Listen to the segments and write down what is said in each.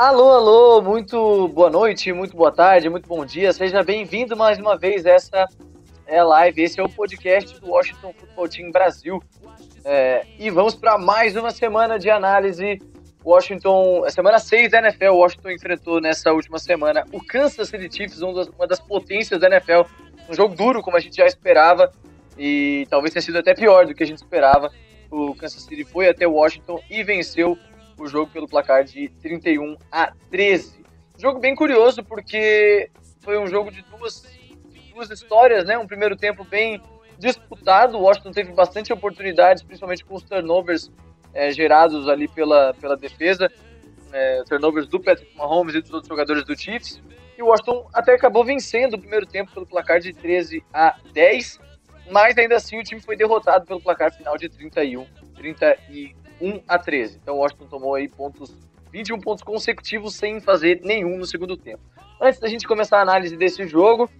Alô, alô, muito boa noite, muito boa tarde, muito bom dia. Seja bem-vindo mais uma vez a essa é live. Esse é o podcast do Washington Football Team Brasil. É, e vamos para mais uma semana de análise. Washington, a semana 6 da NFL, Washington enfrentou nessa última semana o Kansas City Chiefs, um das- uma das potências da NFL. Um jogo duro, como a gente já esperava, e talvez tenha sido até pior do que a gente esperava. O Kansas City foi até Washington e venceu o jogo pelo placar de 31 a 13. Jogo bem curioso, porque foi um jogo de duas, duas histórias, né? Um primeiro tempo bem disputado. O Washington teve bastante oportunidades, principalmente com os turnovers eh, gerados ali pela, pela defesa, eh, turnovers do Patrick Mahomes e dos outros jogadores do Chiefs. E o Washington até acabou vencendo o primeiro tempo pelo placar de 13 a 10, mas ainda assim o time foi derrotado pelo placar final de 31, 31 a 13. Então o Washington tomou aí pontos, 21 pontos consecutivos sem fazer nenhum no segundo tempo. Antes da gente começar a análise desse jogo,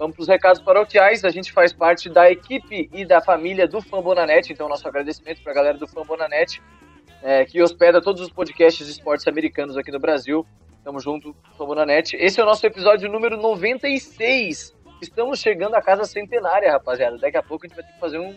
Vamos para os recados paroquiais. A gente faz parte da equipe e da família do Fambonanet, então nosso agradecimento para a galera do Fambonanet, é, que hospeda todos os podcasts de esportes americanos aqui no Brasil. Tamo junto, Fambonanet. Esse é o nosso episódio número 96. Estamos chegando à casa centenária, rapaziada. Daqui a pouco a gente vai ter que fazer um,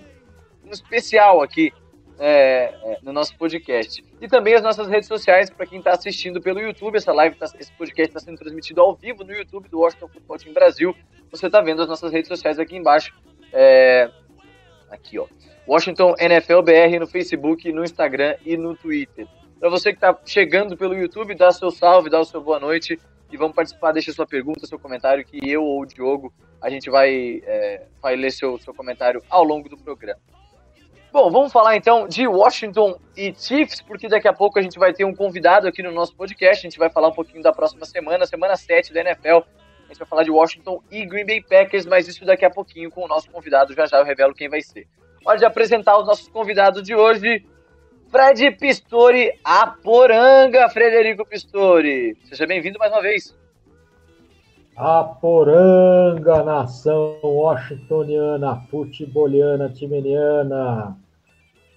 um especial aqui é, é, no nosso podcast. E também as nossas redes sociais, para quem está assistindo pelo YouTube. Essa live, tá- esse podcast está sendo transmitido ao vivo no YouTube do Washington Football Team Brasil. Você está vendo as nossas redes sociais aqui embaixo. É, aqui, ó. Washington NFL BR no Facebook, no Instagram e no Twitter. Para você que está chegando pelo YouTube, dá seu salve, dá o seu boa noite e vamos participar. Deixa sua pergunta, seu comentário, que eu ou o Diogo a gente vai, é, vai ler seu, seu comentário ao longo do programa. Bom, vamos falar então de Washington e Chiefs, porque daqui a pouco a gente vai ter um convidado aqui no nosso podcast. A gente vai falar um pouquinho da próxima semana, semana 7 da NFL. A gente vai falar de Washington e Green Bay Packers, mas isso daqui a pouquinho com o nosso convidado. Já já eu revelo quem vai ser. Hora de apresentar os nossos convidados de hoje. Fred Pistori, a Poranga, Frederico Pistori. Seja bem-vindo mais uma vez. A poranga, nação washingtoniana, futeboliana, timeniana.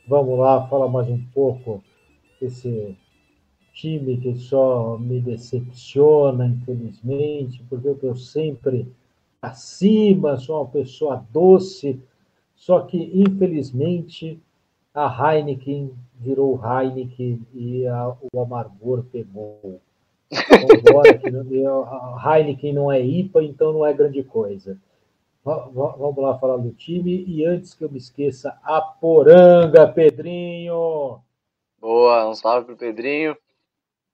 Vamos lá, fala mais um pouco desse time que só me decepciona, infelizmente, porque eu estou sempre acima, sou uma pessoa doce, só que, infelizmente, a Heineken virou Heineken e a- o amargor pegou. Que não- a Heineken não é IPA, então não é grande coisa. Va- va- Vamos lá falar do time. E antes que eu me esqueça, a Poranga, Pedrinho! Boa, um salve pro Pedrinho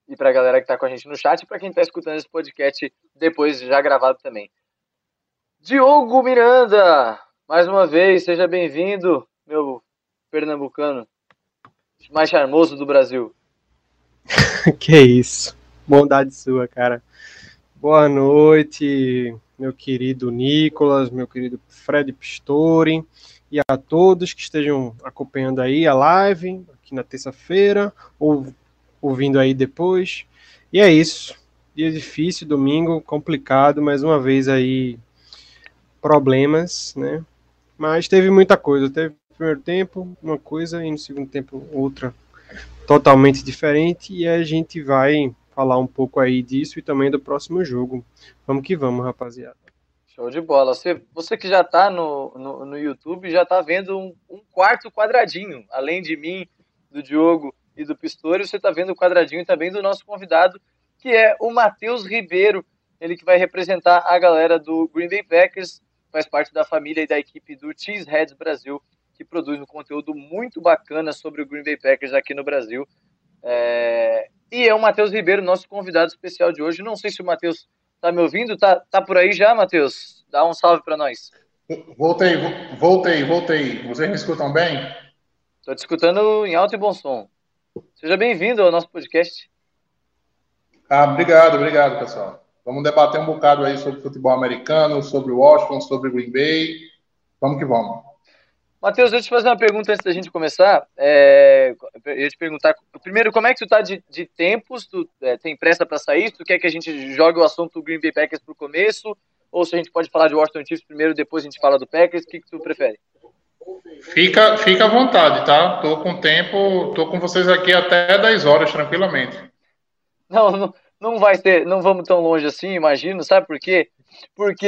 e pra galera que tá com a gente no chat e pra quem tá escutando esse podcast depois já gravado também. Diogo Miranda, mais uma vez, seja bem-vindo, meu pernambucano mais charmoso do Brasil. Que isso. Bondade sua, cara. Boa noite, meu querido Nicolas, meu querido Fred Pistori e a todos que estejam acompanhando aí a live aqui na terça-feira ou ouvindo aí depois. E é isso. Dia difícil, domingo complicado, mais uma vez aí problemas, né? Mas teve muita coisa. Teve no primeiro tempo uma coisa e no segundo tempo outra totalmente diferente e a gente vai falar um pouco aí disso e também do próximo jogo. Vamos que vamos, rapaziada. Show de bola. Você, você que já tá no, no, no YouTube já tá vendo um, um quarto quadradinho, além de mim, do Diogo e do Pistori, você tá vendo o quadradinho também do nosso convidado, que é o Matheus Ribeiro, ele que vai representar a galera do Green Bay Packers, faz parte da família e da equipe do Cheeseheads Brasil, que produz um conteúdo muito bacana sobre o Green Bay Packers aqui no Brasil. É... E é o Matheus Ribeiro, nosso convidado especial de hoje. Não sei se o Matheus tá me ouvindo, tá, tá por aí já, Matheus? Dá um salve para nós. Voltei, voltei, voltei. Vocês me escutam bem? Estou te escutando em alto e bom som. Seja bem-vindo ao nosso podcast. Ah, obrigado, obrigado, pessoal. Vamos debater um bocado aí sobre futebol americano, sobre Washington, sobre Green Bay. Vamos que vamos. Matheus, deixa eu te fazer uma pergunta antes da gente começar. É, eu ia te perguntar, primeiro, como é que tu tá de, de tempos? Tu é, tem pressa para sair? Tu quer que a gente jogue o assunto Green Bay Packers pro começo? Ou se a gente pode falar de Washington Chiefs primeiro, depois a gente fala do Packers? O que, que tu prefere? Fica, fica à vontade, tá? Tô com tempo, tô com vocês aqui até 10 horas, tranquilamente. Não, não, não vai ser, não vamos tão longe assim, imagino, sabe por quê? Porque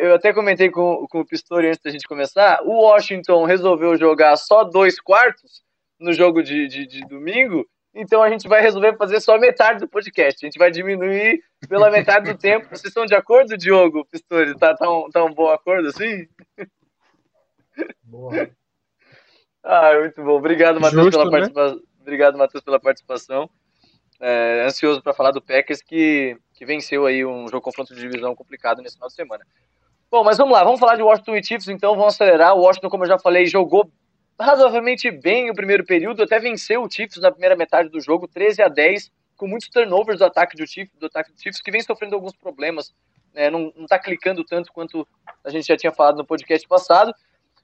eu até comentei com, com o Pistori antes da gente começar, o Washington resolveu jogar só dois quartos no jogo de, de, de domingo, então a gente vai resolver fazer só metade do podcast. A gente vai diminuir pela metade do tempo. Vocês estão de acordo, Diogo, Pistori? Tá, tá, um, tá um bom acordo assim? Boa. Ah, muito bom. Obrigado, Matheus, Justo, pela né? participação. Obrigado, Matheus, pela participação. É, ansioso para falar do Packers que, que venceu aí um jogo confronto de divisão complicado nesse final de semana. Bom, mas vamos lá, vamos falar de Washington e Chiefs, então vamos acelerar. O Washington, como eu já falei, jogou razoavelmente bem o primeiro período, até venceu o Chiefs na primeira metade do jogo, 13 a 10, com muitos turnovers do ataque do Chiefs, do ataque do Chiefs que vem sofrendo alguns problemas, né, não, não tá clicando tanto quanto a gente já tinha falado no podcast passado.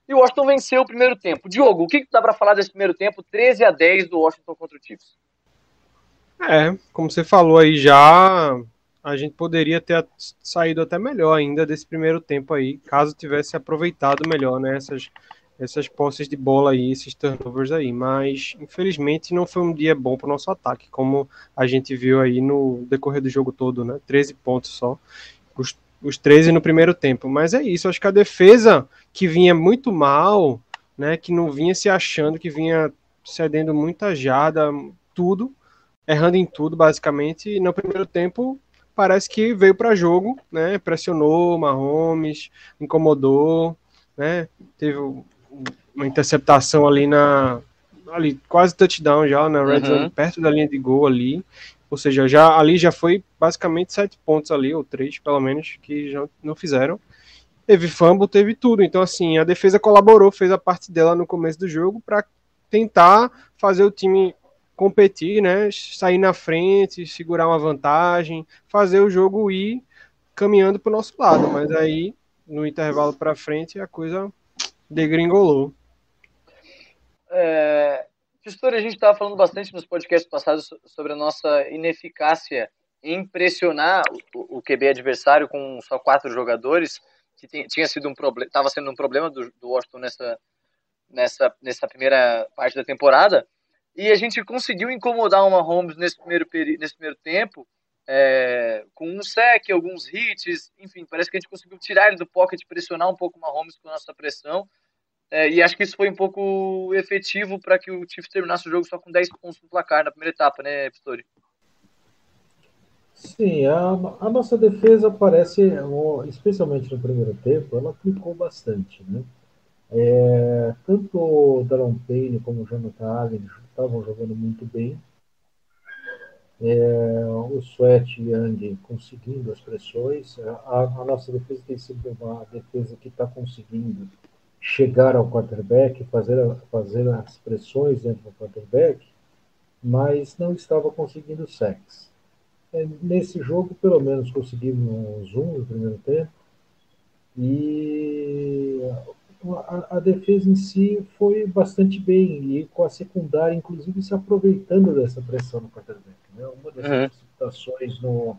E o Washington venceu o primeiro tempo. Diogo, o que, que dá para falar desse primeiro tempo? 13 a 10 do Washington contra o Chiefs. É, como você falou aí já, a gente poderia ter saído até melhor ainda desse primeiro tempo aí, caso tivesse aproveitado melhor, né, essas, essas posses de bola aí, esses turnovers aí, mas infelizmente não foi um dia bom para o nosso ataque, como a gente viu aí no decorrer do jogo todo, né, 13 pontos só, os, os 13 no primeiro tempo, mas é isso, acho que a defesa que vinha muito mal, né, que não vinha se achando, que vinha cedendo muita jarda, tudo, errando em tudo, basicamente. E no primeiro tempo, parece que veio para jogo, né? Pressionou Mahomes, incomodou, né? Teve uma interceptação ali na ali quase touchdown já na red Uhum. zone, perto da linha de gol ali. Ou seja, já ali já foi basicamente sete pontos ali, ou três pelo menos, que já não fizeram. Teve fumble, teve tudo. Então, assim, a defesa colaborou, fez a parte dela no começo do jogo para tentar fazer o time competir, né? Sair na frente, segurar uma vantagem, fazer o jogo ir caminhando para o nosso lado. Mas aí, no intervalo para frente, a coisa degringolou. É, a gente estava falando bastante nos podcasts passados so- sobre a nossa ineficácia em pressionar o, o QB adversário com só quatro jogadores, que tinha sido um problema, estava sendo um problema do, do Washington nessa, nessa, nessa primeira parte da temporada. E a gente conseguiu incomodar o Mahomes nesse primeiro, nesse primeiro tempo, é, com um sec, alguns hits, enfim, parece que a gente conseguiu tirar ele do pocket, pressionar um pouco o Mahomes com a nossa pressão. É, e acho que isso foi um pouco efetivo para que o Chiefs terminasse o jogo só com 10 pontos no placar na primeira etapa, né, Pistori? Sim, a, a nossa defesa parece, ó, especialmente no primeiro tempo, ela aplicou bastante, né? É, tanto o Daron Payne como o Jonathan Allen estavam jogando muito bem. É, o Sweat Young conseguindo as pressões. A, a nossa defesa tem sido uma defesa que está conseguindo chegar ao quarterback, fazer, fazer as pressões dentro do quarterback, mas não estava conseguindo sacks. É, Nesse jogo, pelo menos, conseguimos um no primeiro tempo. E a, a defesa em si foi bastante bem, e com a secundária, inclusive, se aproveitando dessa pressão no quarterback. Né? Uma das Uhum. interceptações no,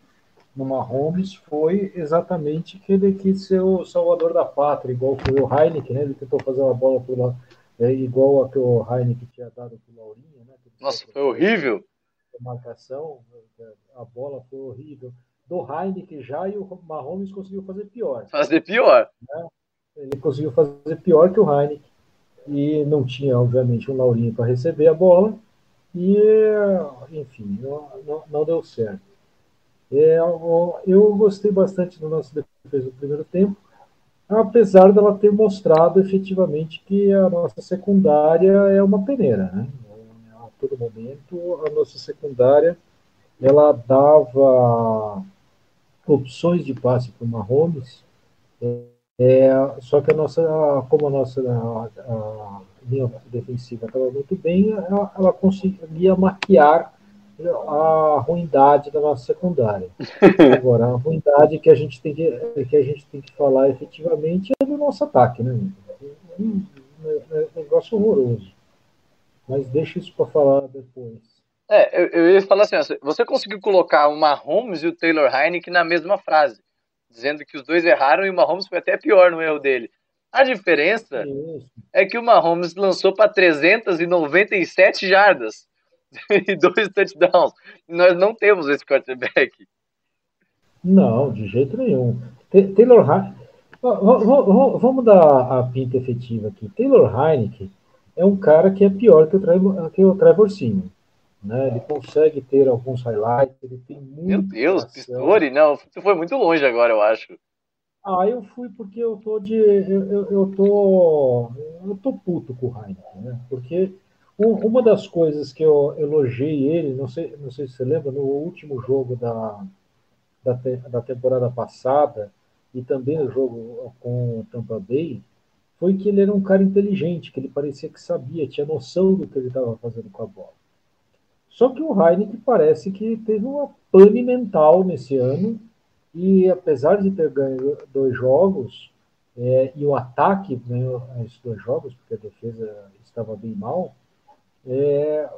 no Mahomes foi exatamente que ele quis ser o salvador da pátria, igual foi o Heineken, né? Ele tentou fazer uma bola por lá, é, igual a que o Heineken tinha dado para o Laurinho, né? Nossa, foi horrível. marcação, a bola foi horrível. Do Heineken já e o Mahomes conseguiu fazer pior. Fazer pior. Ele conseguiu fazer pior que o Heineken e não tinha, obviamente, um Laurinho para receber a bola e, enfim, não, não, não deu certo. É, eu gostei bastante do nosso defesa no primeiro tempo. apesar dela ter mostrado efetivamente que a nossa secundária é uma peneira, né? A todo momento a nossa secundária ela dava opções de passe para o Mahomes, é, só que a nossa, como a nossa a, a linha defensiva estava muito bem, ela, ela conseguia maquiar a ruindade da nossa secundária. Agora, a ruindade que a gente tem que, que, a gente tem que falar efetivamente é do nosso ataque, né? É um negócio horroroso. Mas deixa isso para falar depois. É, eu, eu, ia falar assim, você conseguiu colocar o Mahomes e o Taylor Heineken na mesma frase, dizendo que os dois erraram e o Mahomes foi até pior no erro dele. A diferença Isso. é que o Mahomes lançou para 397 jardas e dois touchdowns. Nós não temos esse quarterback. Não, de jeito nenhum. Taylor Heineken. Vamos dar a pinta efetiva aqui. Taylor Heineken é um cara que é pior que o Trevor, que o Trevor Simon. Né? Ele consegue ter alguns highlights, ele tem muito. Meu Deus, Pistori, não, você foi muito longe agora, eu acho. Ah, eu fui porque eu tô de. Eu, eu, eu tô. Eu tô puto com o Heineken, né? Porque uma das coisas que eu elogiei ele, não sei, não sei se você lembra, no último jogo da, da, da temporada passada, e também no jogo com o Tampa Bay, foi que ele era um cara inteligente, que ele parecia que sabia, tinha noção do que ele estava fazendo com a bola. Só que o Heineken parece que teve uma pane mental nesse ano, e apesar de ter ganho dois jogos, é, e o ataque ganhou esses dois jogos, porque a defesa estava bem mal, é,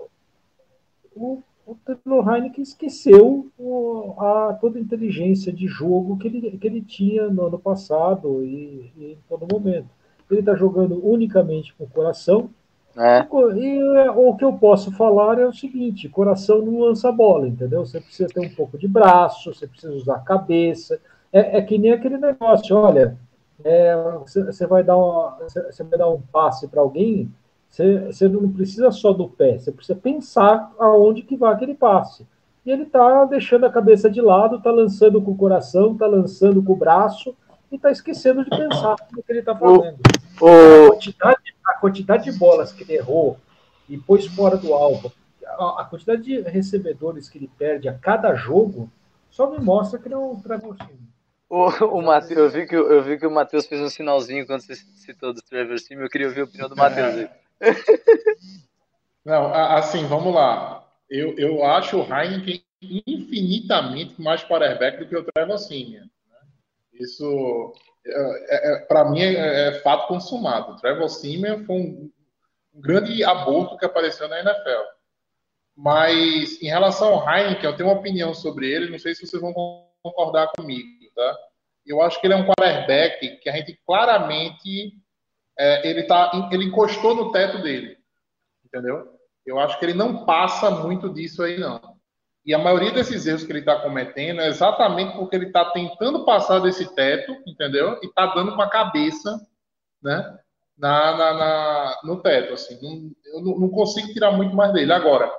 o, o Taylor Heineken esqueceu o, a, toda a inteligência de jogo que ele, que ele tinha no ano passado e, e em todo momento. Ele está jogando unicamente com o coração. É. E é, o que eu posso falar é o seguinte: coração não lança bola, entendeu? Você precisa ter um pouco de braço, você precisa usar a cabeça. É, é que nem aquele negócio: olha, é, você, você, vai vai dar um passe para alguém, você não precisa só do pé, você precisa pensar aonde que vai aquele passe. E ele está deixando a cabeça de lado, está lançando com o coração, está lançando com o braço e está esquecendo de pensar no que ele está fazendo. O, o... A, quantidade, a, quantidade, de bolas que ele errou e pôs fora do alvo, a, a, quantidade de recebedores que ele perde a cada jogo, só me mostra que ele é um Trevor O, o Mateus, eu vi que, eu vi que o Matheus fez um sinalzinho quando você citou do Trevor Sim, eu queria ouvir a opinião do Matheus. É. Não, assim, vamos lá. Eu, eu acho o Heineken infinitamente mais quarterback do que o Trevor Simeon. Isso, é, é, para mim, é, é, fato consumado. Trevor Simeon foi um, um, grande aborto que apareceu na NFL. Mas, em relação ao Heineken, eu tenho uma opinião sobre ele, não sei se vocês vão concordar comigo, tá? Eu acho que ele é um quarterback que a gente claramente é, ele, tá, ele encostou no teto dele. Entendeu? Eu acho que ele não passa muito disso aí, não. E a maioria desses erros que ele está cometendo é exatamente porque ele está tentando passar desse teto, entendeu? E está dando com a cabeça, né? Na, na, na no teto, assim. Não, eu não, consigo tirar muito mais dele. Agora,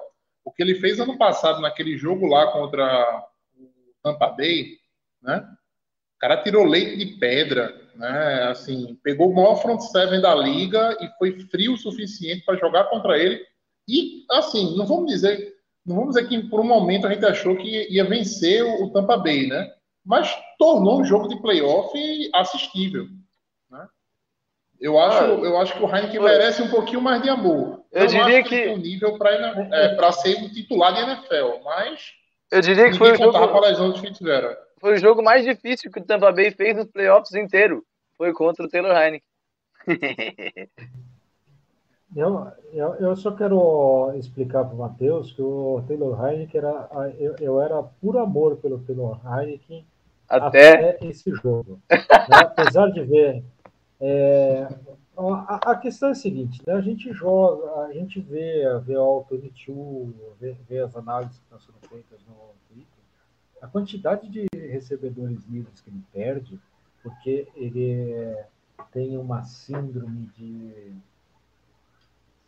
o que ele fez ano passado naquele jogo lá contra o Tampa Bay, né? O cara tirou leite de pedra, né? Assim, pegou o maior front seven da liga e foi frio o suficiente para jogar contra ele. E, assim, não vamos dizer, não vamos dizer que por um momento a gente achou que ia vencer o Tampa Bay, né? Mas tornou um jogo de playoff assistível. Né? Eu acho, ah, eu acho que o Heineken merece um pouquinho mais de amor. Eu, eu diria que, que tem um nível para é, ser um titular de NFL, mas eu diria que foi o jogo com a lesão de Fitzgerald. Foi o jogo mais difícil que o Tampa Bay fez nos playoffs inteiro. Foi contra o Taylor Heineken. eu, eu, eu, só quero explicar para o Matheus que o Taylor Heineken era. Eu, eu, era por amor pelo Taylor Heineken até, até esse jogo. né? Apesar de ver. É, a, a, questão é a seguinte, né? a gente joga, a gente vê, vê o Altitude, vê, vê as análises que estão sendo feitas no a quantidade de recebedores livres que ele perde, porque ele tem uma síndrome de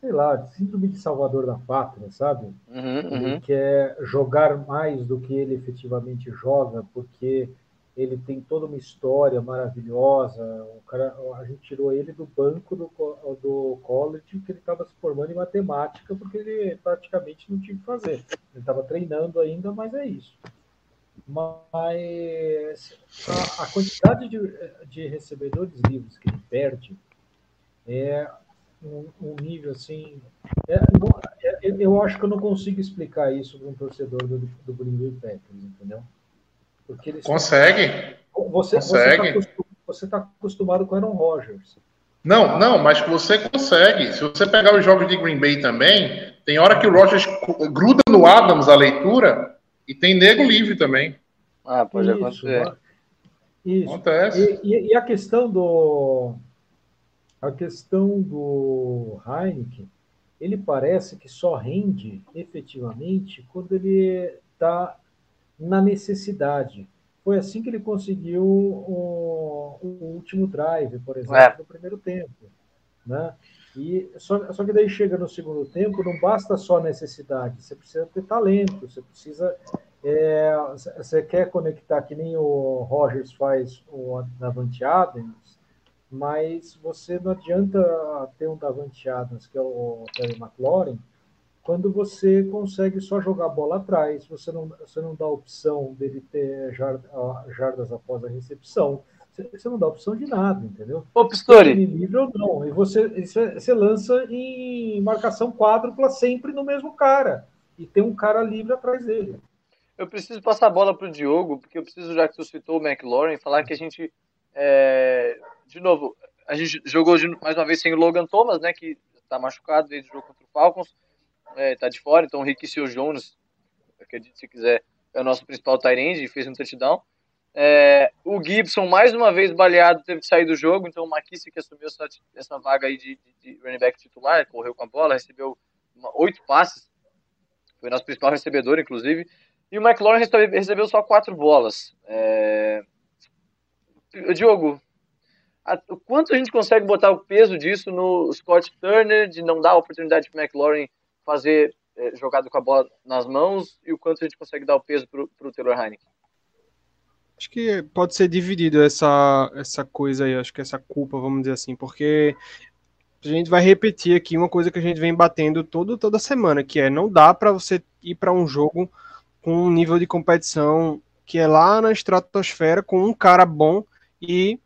sei lá, síndrome de salvador da pátria, sabe? Uhum, uhum. Ele quer jogar mais do que ele efetivamente joga, porque ele tem toda uma história maravilhosa. O cara, a gente tirou ele do banco do, do college que ele estava se formando em matemática, porque ele praticamente não tinha o que fazer. Ele estava treinando ainda, mas é isso. Mas a, a quantidade de, de, recebedores livres que ele perde é um, um nível assim. É, não, é, eu acho que eu não consigo explicar isso para um torcedor do, do Green Bay Packers, entendeu? Porque eles Consegue. Você, Consegue. Você está tá acostumado com Aaron Rodgers. Não, não, mas você consegue. Se você pegar os jogos de Green Bay também, tem hora que o Rodgers gruda no Adams a leitura e tem nego livre também. Ah, pode isso, acontecer. Isso. Acontece. E, e, e, a questão do a questão do Heineken, ele parece que só rende efetivamente quando ele está na necessidade. Foi assim que ele conseguiu o, o último drive, por exemplo, é. no primeiro tempo. Né? E só, só que daí chega no segundo tempo, não basta só necessidade, você precisa ter talento, você precisa. É, você quer conectar que nem o Rogers faz o Davante Adams, mas você não adianta ter um Davante Adams, que é o Terry McLaurin, quando você consegue só jogar a bola atrás, você não, você não dá a opção dele ter jardas após a recepção, você não dá opção de nada, entendeu? Ô, Pistori. Livre ou não. E você, você lança em marcação quádrupla sempre no mesmo cara. E tem um cara livre atrás dele. Eu preciso passar a bola para o Diogo, porque eu preciso, já que tu citou o McLaurin, falar que a gente, é, de novo, a gente jogou mais uma vez sem o Logan Thomas, né, que está machucado desde o jogo contra o Falcons é, tá de fora, então o Rick Seal Jones, se quiser, é o nosso principal tight e fez um touchdown. É, o Gibson, mais uma vez baleado, teve que sair do jogo, então o McKissick que assumiu essa, essa vaga aí de, de, de, running back titular, correu com a bola, recebeu uma, oito passes, foi nosso principal recebedor, inclusive, e o McLaurin recebeu, recebeu só quatro bolas. É... Diogo, a, o quanto a gente consegue botar o peso disso no Scott Turner, de não dar oportunidade para McLaurin fazer é, jogado com a bola nas mãos e o quanto a gente consegue dar o peso para o Taylor Heineken? Acho que pode ser dividido essa, essa coisa aí, acho que essa culpa, vamos dizer assim, porque a gente vai repetir aqui uma coisa que a gente vem batendo todo, toda semana, que é não dá para você ir para um jogo com um nível de competição que é lá na estratosfera com um cara bom e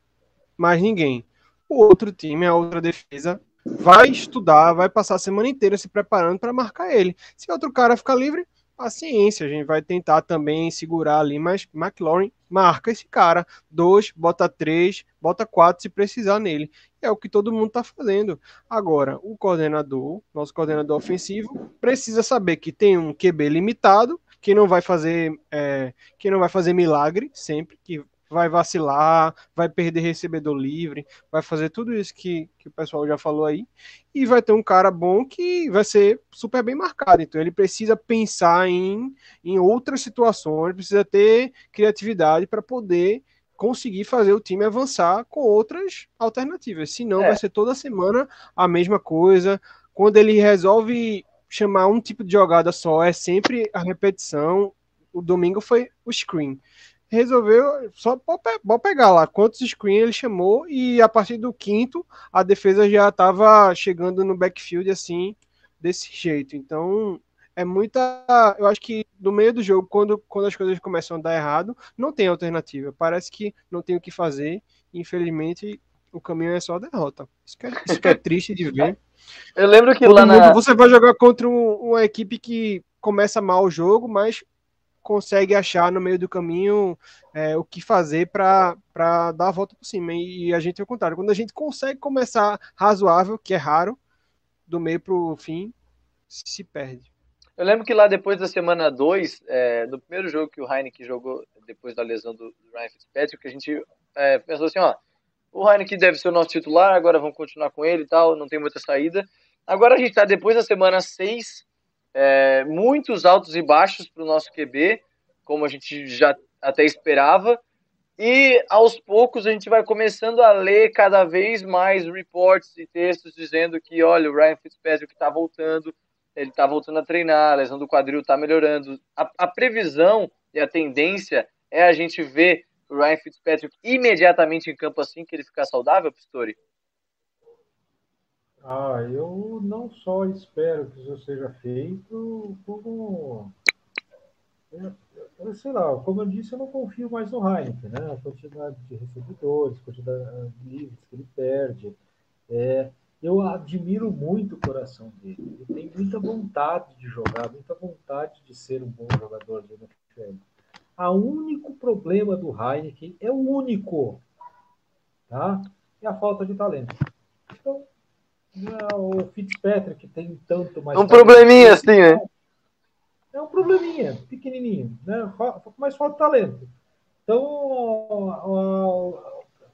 mais ninguém. O outro time, a outra defesa, vai estudar, vai passar a semana inteira se preparando para marcar ele. Se outro cara ficar livre, paciência, a gente vai tentar também segurar ali, mas McLaurin marca esse cara, dois, bota três, bota quatro se precisar nele. É o que todo mundo está fazendo. Agora, o coordenador, nosso coordenador ofensivo, precisa saber que tem um QB limitado, que não vai fazer, é, que não vai fazer milagre sempre, que vai vacilar, vai perder recebedor livre, vai fazer tudo isso que, que o pessoal já falou aí, e vai ter um cara bom que vai ser super bem marcado. Então ele precisa pensar em, em outras situações, precisa ter criatividade para poder conseguir fazer o time avançar com outras alternativas. Senão é. vai ser toda semana a mesma coisa. Quando ele resolve chamar um tipo de jogada só, é sempre a repetição. O domingo foi o screen resolveu só pode pegar lá quantos screens ele chamou e a partir do quinto a defesa já estava chegando no backfield assim desse jeito. Então é muita, eu acho que no meio do jogo quando, quando as coisas começam a dar errado não tem alternativa. Parece que não tem o que fazer. Infelizmente o caminho é só a derrota. Isso que é, isso que é triste de ver. Eu lembro que lá na... você vai jogar contra um, uma equipe que começa mal o jogo, mas consegue achar no meio do caminho é, o que fazer para dar a volta por cima. E a gente é o contrário. Quando a gente consegue começar razoável, que é raro, do meio para o fim, se perde. Eu lembro que lá depois da semana 2, é, no primeiro jogo que o Heineken jogou depois da lesão do, do Ryan Fitzpatrick, a gente é, pensou assim, ó, o Heineken deve ser o nosso titular, agora vamos continuar com ele e tal, não tem muita saída. Agora a gente está depois da semana 6, é, muitos altos e baixos para o nosso QB, como a gente já até esperava. E aos poucos a gente vai começando a ler cada vez mais reports e textos dizendo que, olha, o Ryan Fitzpatrick está voltando, ele está voltando a treinar, a lesão do quadril está melhorando. A, a, previsão e a tendência é a gente ver o Ryan Fitzpatrick imediatamente em campo assim que ele ficar saudável, Pistori? Ah, eu não só espero que isso seja feito, como. Eu, eu, sei lá, como eu disse, eu não confio mais no Heineken, né? A quantidade de recebedores, a quantidade de livros que ele perde. É, eu admiro muito o coração dele. Ele tem muita vontade de jogar, muita vontade de ser um bom jogador de NFL. O único problema do Heineken é o único, tá? É a falta de talento. Então, o Fitzpatrick tem tanto mais. Um probleminha assim, né? É um probleminha, pequenininho, né? Mas falta talento. Então,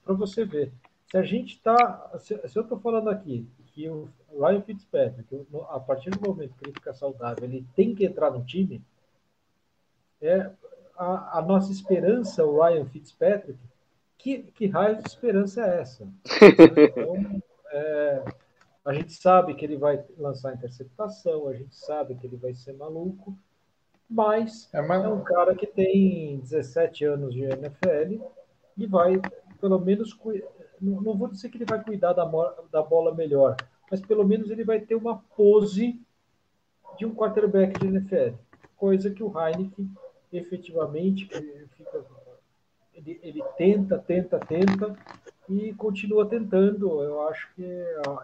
para você ver, se a gente está. Se, se, eu estou falando aqui que o Ryan Fitzpatrick, a partir do momento que ele fica saudável, ele tem que entrar no time, é a, a nossa esperança, o Ryan Fitzpatrick, que, que raio de esperança é essa? Então, é, a gente sabe que ele vai lançar interceptação, a gente sabe que ele vai ser maluco, mas é, mas... é um cara que tem 17 anos de NFL e vai, pelo menos, não, não vou dizer que ele vai cuidar da, da bola melhor, mas pelo menos ele vai ter uma pose de um quarterback de NFL, coisa que o Heineken efetivamente fica, ele, ele tenta, tenta, tenta, e continua tentando. Eu acho que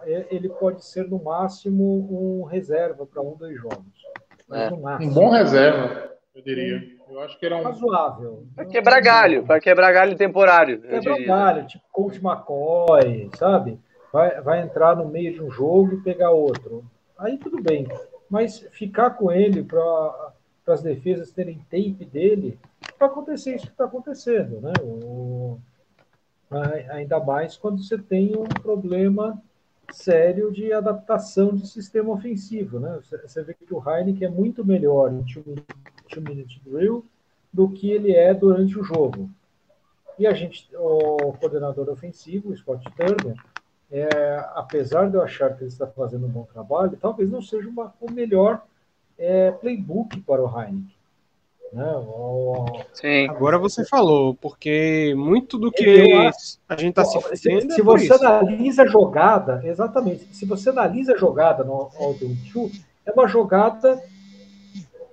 é, ele pode ser, no máximo, um reserva para um, dois jogos. É. Um bom reserva, eu diria. Eu acho que era um. Razoável. Para quebrar galho, para quebrar galho temporário. Quebrar galho, tipo Coach McCoy, sabe? Vai, vai entrar no meio de um jogo e pegar outro. Aí tudo bem. Mas ficar com ele para as defesas terem tape dele, vai acontecer isso que está acontecendo, né? O, ainda mais quando você tem um problema sério de adaptação de sistema ofensivo. Né? Você vê que o Heineken é muito melhor em two-minute drill do que ele é durante o jogo. E a gente, o coordenador ofensivo, o Scott Turner, é, apesar de eu achar que ele está fazendo um bom trabalho, talvez não seja uma, o melhor é, playbook para o Heineken. Né? Sim. Agora você falou, porque muito do que a gente está se fazendo. Se, se é você analisa a jogada, exatamente, se você analisa a jogada no 2, é uma jogada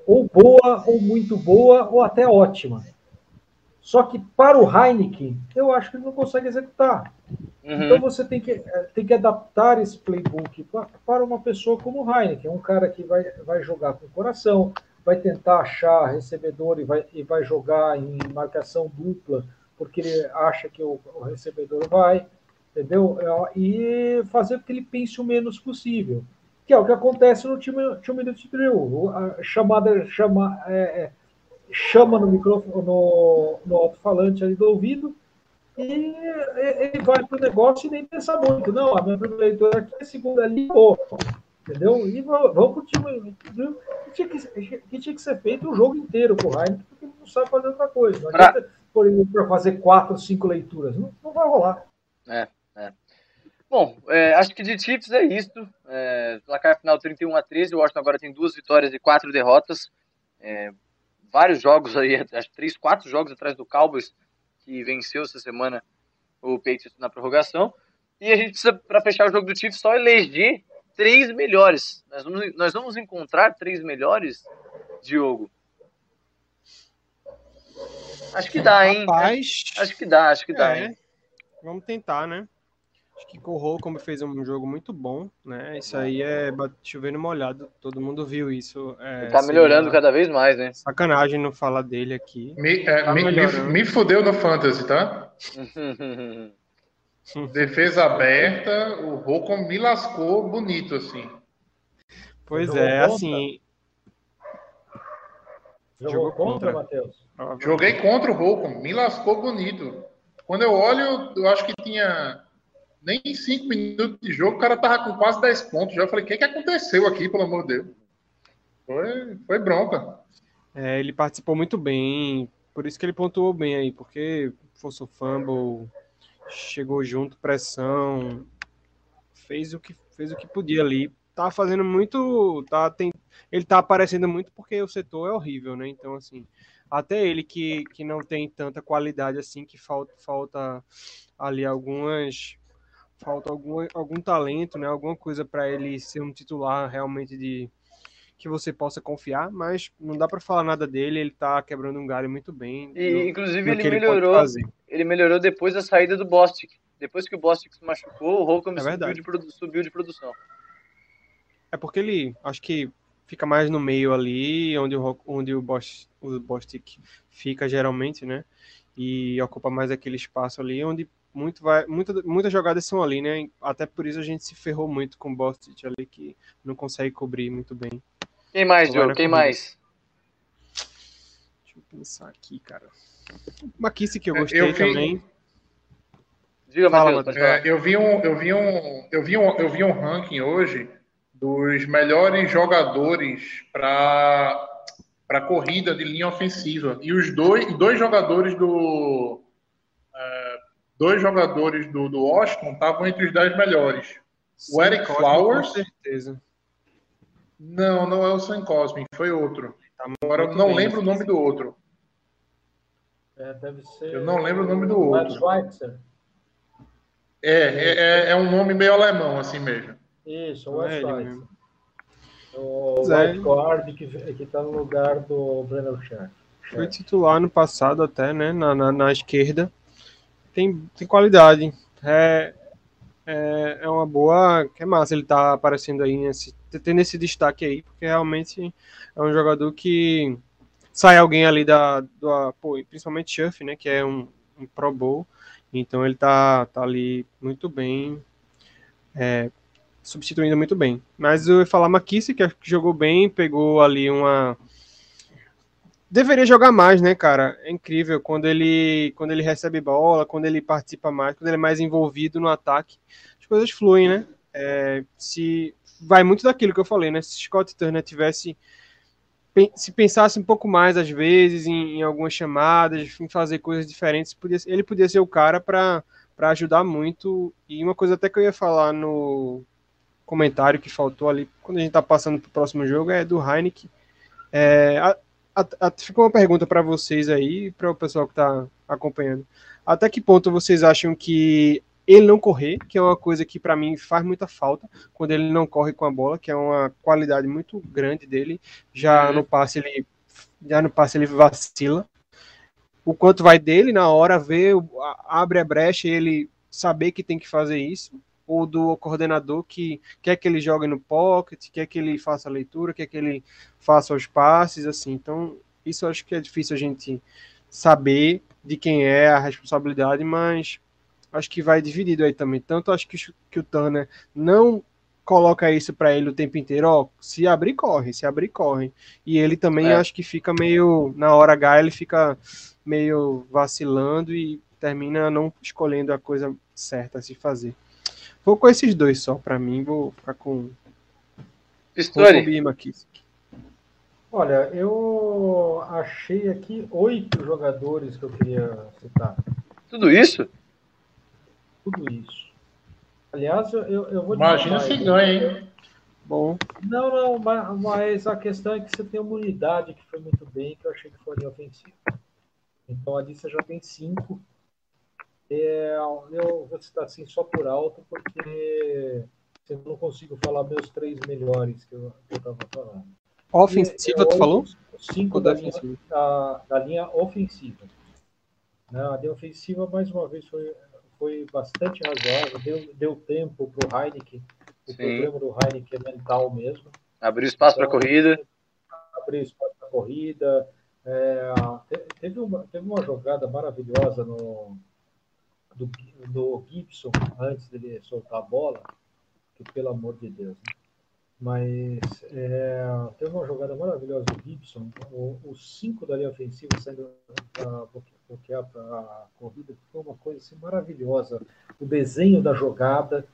ou boa, ou muito boa, ou até ótima. Só que para o Heineken, eu acho que ele não consegue executar. Uhum. Então você tem que, eh, tem que adaptar esse playbook para uma pessoa como o Heineken, um cara que vai, vai jogar com o coração, vai tentar achar recebedor e vai, e vai jogar em marcação dupla, porque ele acha que o, o recebedor vai, entendeu? É, e fazer com que ele pense o menos possível, que é o que acontece no time, two minute drill. A chamada chama, é, é, chama no microfone, no, no alto-falante ali do ouvido, e ele vai para o negócio e nem pensa muito. Não, a minha primeira leitura aqui, a segunda ali, oh, entendeu? E vamos para o time que tinha que, que tinha que ser feito o jogo inteiro com o Heineken, porque ele não sabe fazer outra coisa. Não adianta por para fazer quatro, cinco leituras. Não, não vai rolar. É, é. Bom, é, acho que de Chiefs é isso. É, placar final 31 a 13. O Washington agora tem duas vitórias e quatro derrotas. É, vários jogos aí, acho três, quatro jogos atrás do Cowboys, que venceu essa semana o Patriots na prorrogação. E a gente precisa, para fechar o jogo do Chiefs, só eleger três melhores. Nós vamos, nós vamos encontrar três melhores, Diogo? Acho que dá, hein? Rapaz, acho que dá, acho que dá, é, hein? Vamos tentar, né? Acho que Corro, como fez um jogo muito bom, né? Isso aí é chovendo molhado, todo mundo viu isso. É, tá melhorando cada vez mais, né? Sacanagem não falar dele aqui. Me, é, tá me, me, me fudeu no Fantasy, tá? Defesa aberta, o Rocco me lascou bonito, assim. Pois Jogou é, contra? assim. Jogou, Jogou contra, Matheus? Joguei contra o Rocco, me lascou bonito. Quando eu olho, eu acho que tinha nem cinco minutos de jogo, o cara tava com quase 10 pontos. Já falei, o que, que aconteceu aqui, pelo amor de Deus? Foi, foi bronca. É, ele participou muito bem, por isso que ele pontuou bem aí, porque fosse o fumble, chegou junto, pressão, fez o que fez o que podia ali. Tá fazendo muito, tá tem, ele tá aparecendo muito porque o setor é horrível, né? Então assim, até ele que, que não tem tanta qualidade assim, que falta, falta ali algumas falta algum, algum talento, né? Alguma coisa para ele ser um titular realmente de que você possa confiar, mas não dá para falar nada dele, ele tá quebrando um galho muito bem. E, no- inclusive, no ele melhorou. fazer. Ele melhorou depois da saída do Bostic. Depois que o Bostic se machucou, o Holcomb É subiu, de subiu de produção. É porque ele acho que fica mais no meio ali, onde o, onde o, Bos, o Bostic fica geralmente, né? E ocupa mais aquele espaço ali, onde muito vai, muita, muitas jogadas são ali, né? Até por isso a gente se ferrou muito com o Bostic ali, que não consegue cobrir muito bem. Quem mais, Diogo? Quem mais? Deixa eu pensar aqui, cara. Maquice que eu É, gostei eu vi- também. Diga, Fala, Matheus, É, eu vi um, eu vi um, eu vi um, eu vi um ranking hoje dos melhores jogadores para para corrida de linha ofensiva e os dois, dois jogadores do é, dois jogadores do, do Washington estavam entre os dez melhores. O Eric Flowers? Com certeza. Não, não é o Sam Cosme, foi outro. Tá Agora eu não bem, lembro o nome do outro. É, deve ser. Eu não lembro o nome do o outro. Schweitzer. É, é, é- é um nome meio alemão assim mesmo. Isso, o É Wes ele Schweitzer. O. White Guard que, que tá no lugar do Brenner Schaff. Foi titular no passado até, né? Na, na, na esquerda. Tem, tem qualidade. É, é, é uma boa. Que é massa ele tá aparecendo aí, nesse, tendo esse destaque aí, porque realmente é um jogador que sai alguém ali da. do pô, principalmente Schuff, né? Que é um, um Pro Bowl. Então ele tá, tá ali muito bem. é, substituindo muito bem. Mas eu ia falar Maquice, que jogou bem, pegou ali uma deveria jogar mais, né, cara? É incrível quando ele quando ele recebe bola, quando ele participa mais, quando ele é mais envolvido no ataque, as coisas fluem, né? É, se vai muito daquilo que eu falei, né? Se Scott Turner tivesse se pensasse um pouco mais às vezes em, em algumas chamadas, em fazer coisas diferentes, podia, ele podia ser o cara para para ajudar muito. E uma coisa até que eu ia falar no comentário que faltou ali quando a gente tá passando pro próximo jogo é do Heineken. É, a- a- a- ficou uma pergunta para vocês aí, para o pessoal que está acompanhando. Até que ponto vocês acham que ele não correr, que é uma coisa que para mim faz muita falta, quando ele não corre com a bola, que é uma qualidade muito grande dele. Já Uhum. no passe ele já no passe ele vacila. O quanto vai dele na hora ver, abre a brecha e ele saber que tem que fazer isso, ou do coordenador que quer que ele jogue no pocket, quer que ele faça a leitura, quer que ele faça os passes, assim. Então, isso eu acho que é difícil a gente saber de quem é a responsabilidade, mas acho que vai dividido aí também. Tanto acho que, o- que o Turner não coloca isso para ele o tempo inteiro, ó, se abrir, corre, se abrir, corre. E ele também É. acho que fica meio, na hora H, ele fica meio vacilando e termina não escolhendo a coisa certa a se fazer. Vou com esses dois só, para mim, vou ficar com Pistori, e McKissick. Olha, eu achei aqui oito jogadores que eu queria citar. tudo isso? Tudo isso. Aliás, eu, eu vou Imagina se ganha, hein? Bom, Não, não, ma- mas a questão é que você tem uma unidade que foi muito bem, que eu achei que foi linha ofensiva. Então ali você já tem cinco. É, eu vou citar assim só por alto, porque eu não consigo falar meus três melhores que eu estava falando. ofensiva, tu Eu- falou? Cinco Ou da linha, da, da linha ofensiva. Né, A linha ofensiva, mais uma vez, foi, foi bastante razoável. Deu, deu tempo para o Heineken. O Sim. problema do Heineken é mental mesmo. Abriu espaço para Então, corrida. Abrir espaço para corrida. É, te- teve, uma, teve uma jogada maravilhosa no, do, do Gibson antes dele soltar a bola, que pelo amor de Deus. Né? Mas é, teve uma jogada maravilhosa do Gibson, os cinco da linha ofensiva saindo para bloquear para a corrida, foi uma coisa assim, maravilhosa. O desenho da jogada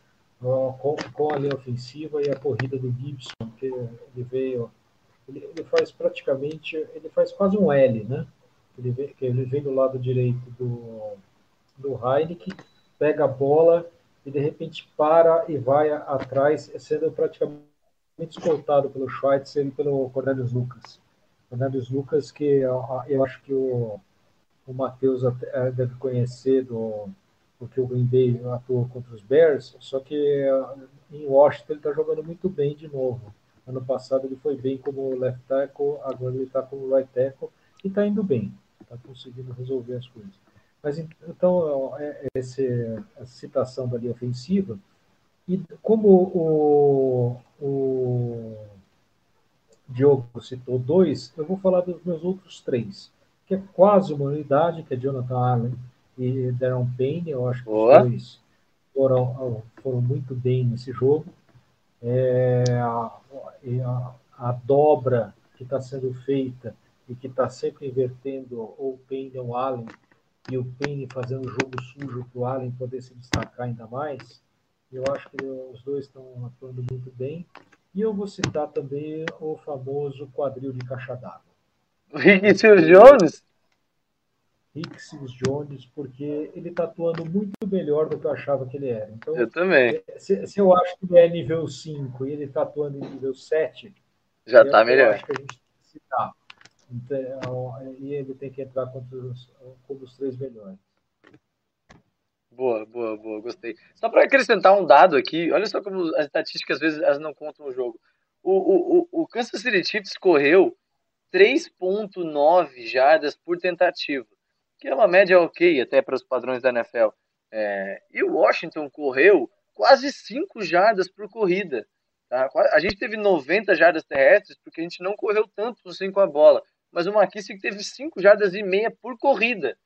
ó, com, com a linha ofensiva e a corrida do Gibson, que ele veio, ele, ele faz praticamente, ele faz quase um L, né? Ele vem, que ele vem do lado direito do, do Heineken, pega a bola e de repente para e vai a- atrás, sendo praticamente escoltado pelo Schweitzer e pelo Cornelius Lucas. Fernandes Lucas, que eu acho que o, o Matheus até deve conhecer do porque o Green Bay atuou contra os Bears, só que em Washington ele está jogando muito bem de novo. Ano passado ele foi bem como left tackle, agora ele está como right tackle e está indo bem, está conseguindo resolver as coisas. Mas então, é, é essa citação da linha ofensiva, e como o, o Diogo citou dois, eu vou falar dos meus outros três, que é quase uma unidade, que é Jonathan Allen e Darren Payne, eu acho que Boa. os dois foram, foram muito bem nesse jogo. É, a, a, a dobra que está sendo feita e que está sempre invertendo ou o Payne ou o Allen, e o Payne fazendo jogo sujo para o Allen poder se destacar ainda mais, eu acho que os dois estão atuando muito bem. E eu vou citar também o famoso quadril de caixa d'água. Vinicius Jones? Rixius Jones, porque ele está atuando muito melhor do que eu achava que ele era. Então, eu também. Se, se eu acho que ele é nível 5 e ele está atuando em nível 7, já está melhor. acho que a gente tem que citar. Então, e ele tem que entrar como os, como os três melhores. Boa, boa, boa, gostei. Só para acrescentar um dado aqui, olha só como as estatísticas às vezes elas não contam o jogo. O, o, o, o Kansas City Chiefs correu 3.9 jardas por tentativa que é uma média ok até para os padrões da NFL. É, e o Washington correu quase 5 jardas por corrida. Tá? A gente teve 90 jardas terrestres porque a gente não correu tanto assim com a bola. Mas o McKissick teve 5 jardas e meia por corrida.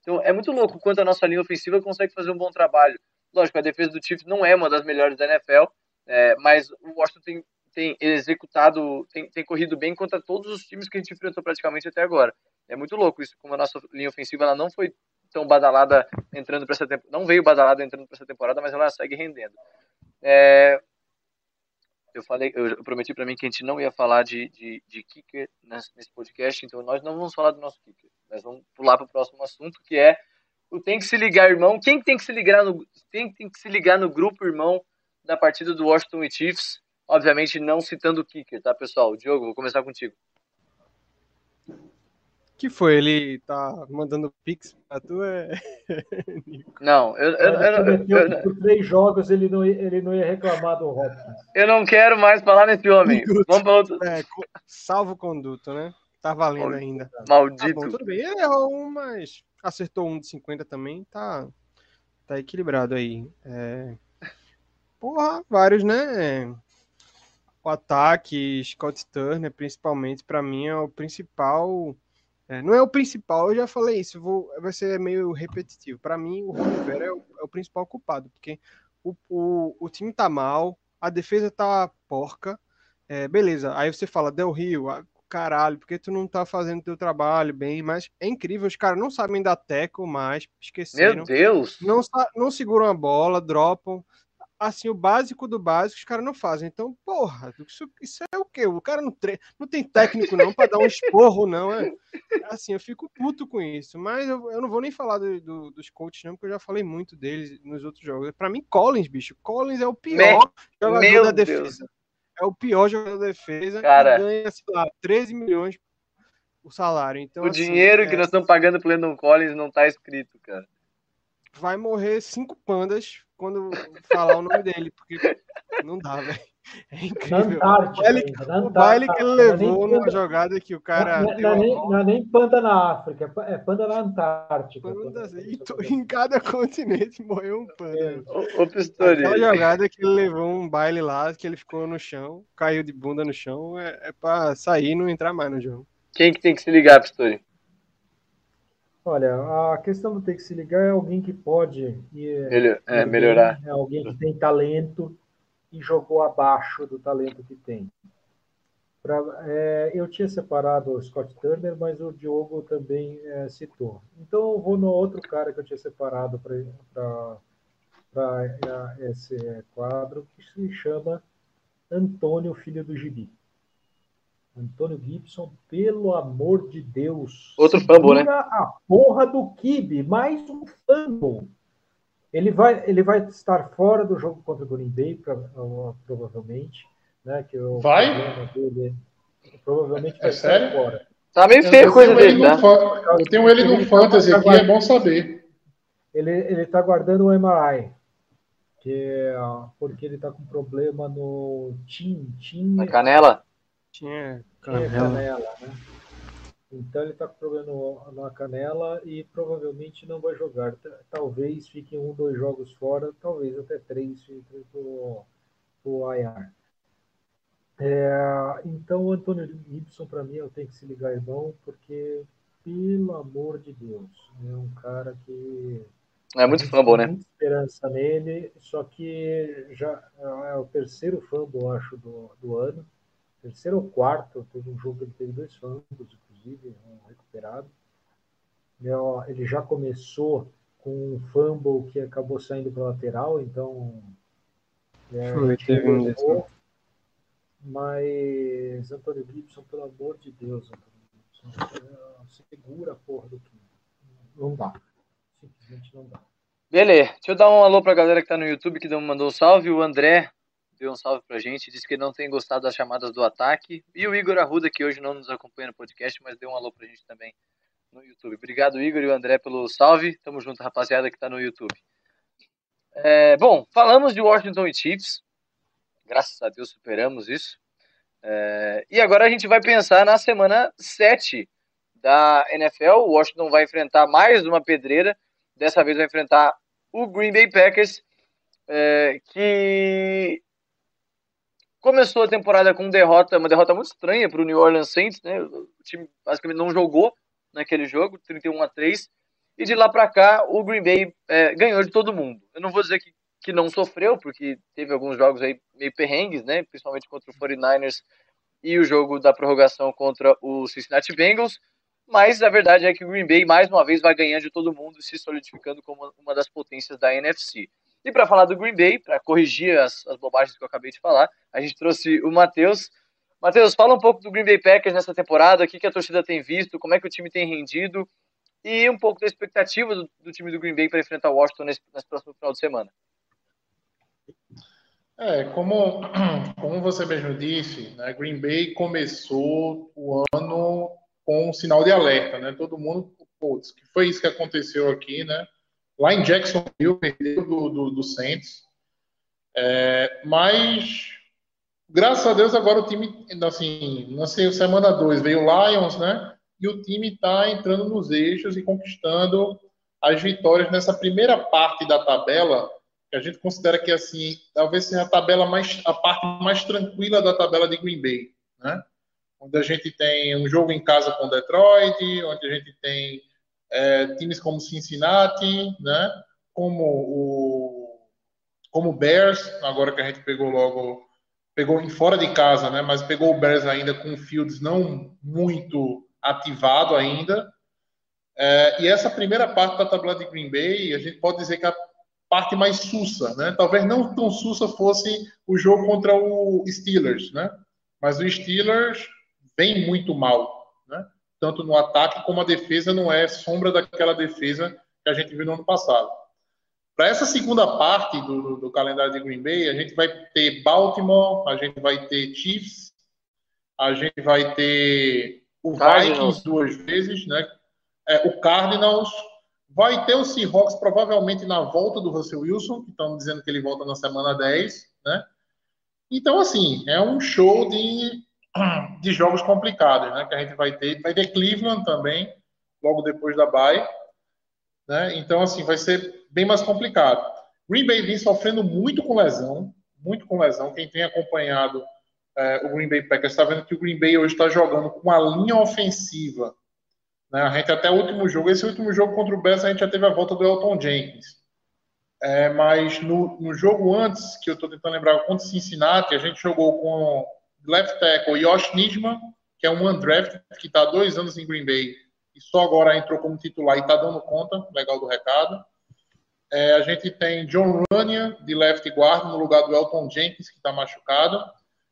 Então é muito louco quanto a nossa linha ofensiva consegue fazer um bom trabalho. Lógico, a defesa do Chiefs não é uma das melhores da NFL, é, mas o Washington tem, tem executado, tem, tem corrido bem contra todos os times que a gente enfrentou praticamente até agora. É muito louco isso, como a nossa linha ofensiva ela não foi tão badalada entrando para essa temporada, não veio badalada entrando para essa temporada, mas ela segue rendendo. É, eu falei, eu prometi para mim que a gente não ia falar de, de, de kicker nesse podcast, então nós não vamos falar do nosso kicker. Nós vamos pular para o próximo assunto, que é o tem que se ligar, irmão. Quem tem que se ligar no tem, tem que se ligar no grupo, irmão, da partida do Washington Chiefs? Obviamente não citando o kicker, tá, pessoal? Diogo, vou começar contigo que foi? Ele tá mandando pix pra tu? É... não, eu, eu, eu, eu, eu, Por três jogos ele não, ele não ia reclamar do Hopkins. Eu não quero mais falar nesse homem. Vamos pra outro. É, salvo conduto, né? Tá valendo ainda. Maldito. Tá bom, tudo bem. Ele errou um, mas acertou um de 50 também. Tá, tá equilibrado aí. É... Porra, vários, né? O ataque, Scott Turner, principalmente, para mim é o principal é, não é o principal, eu já falei isso, vou, vai ser meio repetitivo. Para mim, o Rivera é o, é o, principal culpado, porque o, o, o, time tá mal, a defesa tá porca, é, beleza. Aí você fala, Del Rio, ah, caralho, porque tu não tá fazendo teu trabalho bem, mas é incrível, os caras não sabem dar teco mais, esqueceram. Meu Deus! Não, não seguram a bola, dropam assim, o básico do básico os caras não fazem. Então, porra, isso, isso é o quê? O cara não, tre... não tem técnico não para dar um esporro, não. É? Assim, eu fico puto com isso. Mas eu, eu não vou nem falar do, do, dos coaches, não, porque eu já falei muito deles nos outros jogos. Para mim, Collins, bicho, Collins é o pior jogador Meu da defesa. Deus. É o pior jogador da defesa. Cara, ganha, sei lá, 13 milhões o salário. Então, o assim, dinheiro é... que nós estamos pagando pro Landon Collins não tá escrito, cara. Vai morrer cinco pandas quando falar o nome dele, porque não dá, velho. É incrível. Antártica, o baile, o baile que ele levou numa jogada que o cara. Não, não, é nem, não, é nem panda na África, é panda na Antártica. Panda, e em cada continente morreu um panda. É. Ô, ô Pistori. Aquela jogada que ele levou um baile lá, que ele ficou no chão, caiu de bunda no chão, é, é pra sair e não entrar mais no jogo. Quem que tem que se ligar, Pistori? Olha, a questão do ter que se ligar é alguém que pode ir, Melhor, é, melhorar. É alguém que tem talento e jogou abaixo do talento que tem. Pra, é, eu tinha separado o Scott Turner, mas o Diogo também é, citou. Então eu vou no outro cara que eu tinha separado para esse quadro, que se chama Antônio Filho do Gibi. Antônio Gibson, pelo amor de Deus. Outro fumble, né? A porra do Kibe, mais um fumble. Ele vai, ele vai estar fora do jogo contra o Green Bay, provavelmente. Né, que o vai? Dele, provavelmente vai é estar sério? fora. Tá meio feio a coisa dele, né? fa- Eu tenho ele no Fantasy aqui, é bom saber. Ele, ele tá guardando o MRI. Que é, porque ele tá com problema no Tim, Tim Na canela. Tinha canela. canela. canela, né? Então ele tá com problema no- na canela e provavelmente não vai jogar. Talvez fique um, dois jogos fora, talvez até três fique pro, pro IR. É, então o Antônio Gibson, para mim, eu tenho que se ligar, irmão, porque, pelo amor de Deus, é um cara que É muito fumble, tem né? muita esperança nele, só que já é o terceiro fumble, eu acho, do, do ano. Terceiro ou quarto, teve um jogo que ele teve dois fumbles, inclusive, um recuperado. Meu, Ele já começou com um fumble que acabou saindo para lateral, então. é, Foi, teve um errou. Mas, Antônio Gibson, pelo amor de Deus, Antônio Gibson, é, segura a porra do time. Não dá. Simplesmente não dá. Beleza. Deixa eu dar um alô pra galera que tá no YouTube que mandou um salve. O André deu um salve pra gente. Disse que não tem gostado das chamadas do ataque. E o Igor Arruda, que hoje não nos acompanha no podcast, mas deu um alô pra gente também no YouTube. Obrigado, Igor e o André, pelo salve. Tamo junto, rapaziada, que tá no YouTube. É, bom, falamos de Washington e Chiefs. Graças a Deus superamos isso. É, e agora a gente vai pensar na semana 7 da NFL. O Washington vai enfrentar mais uma pedreira. Dessa vez vai enfrentar o Green Bay Packers, é, que começou a temporada com derrota, uma derrota muito estranha para o New Orleans Saints, né? O time basicamente não jogou naquele jogo, 31 a 3, e de lá para cá o Green Bay é, ganhou de todo mundo. Eu não vou dizer que, que não sofreu, porque teve alguns jogos aí meio perrengues, né? Principalmente contra o 49ers e o jogo da prorrogação contra o Cincinnati Bengals. Mas a verdade é que o Green Bay mais uma vez vai ganhando de todo mundo, se solidificando como uma das potências da NFC. E para falar do Green Bay, para corrigir as, as, bobagens que eu acabei de falar, a gente trouxe o Matheus. Matheus, fala um pouco do Green Bay Packers nessa temporada, o que, que a torcida tem visto, como é que o time tem rendido e um pouco da expectativa do, do time do Green Bay para enfrentar o Washington nesse, nesse próximo final de semana. É, como, como você mesmo disse, né, Green Bay começou o ano com um sinal de alerta, né? Todo mundo, putz, que foi isso que aconteceu aqui, né? Lá em Jacksonville, perdeu do, do, do Saints. É, mas, graças a Deus, agora o time, assim, sei, semana 2 veio o Lions, né? E o time está entrando nos eixos e conquistando as vitórias nessa primeira parte da tabela, que a gente considera que, assim, talvez seja a tabela mais, a parte mais tranquila da tabela de Green Bay, né? onde a gente tem um jogo em casa com Detroit, onde a gente tem é, times como Cincinnati, né? Como o como Bears, agora que a gente pegou logo pegou em fora de casa, né? Mas pegou o Bears ainda com o Fields não muito ativado ainda. É, e essa primeira parte da tabela de Green Bay, a gente pode dizer que é a parte mais sussa, né? Talvez não tão sussa fosse o jogo contra o Steelers, né? Mas o Steelers vem muito mal? Tanto no ataque como a defesa não é sombra daquela defesa que a gente viu no ano passado. Para essa segunda parte do, do, calendário de Green Bay, a gente vai ter Baltimore, a gente vai ter Chiefs, a gente vai ter o Cardinals. Vikings duas vezes, né? É, o Cardinals, vai ter o Seahawks provavelmente na volta do Russell Wilson, que estão dizendo que ele volta na semana 10, né? Então, assim, é um show de de jogos complicados, né? Que a gente vai ter. Vai ter Cleveland também, logo depois da bye. Né? Então, assim, vai ser bem mais complicado. Green Bay vem sofrendo muito com lesão, muito com lesão. Quem tem acompanhado é, o Green Bay Packers está vendo que o Green Bay hoje está jogando com uma linha ofensiva. Né? A gente até o último jogo, esse último jogo contra o Bears, a gente já teve a volta do Elton Jenkins. É, mas no, no jogo antes, que eu estou tentando lembrar, contra Cincinnati, a gente jogou com left tackle Josh Nijman, que é um undrafted, que está há dois anos em Green Bay e só agora entrou como titular e está dando conta, legal do recado. É, a gente tem John Runyan, de left guard, no lugar do Elton Jenkins, que está machucado.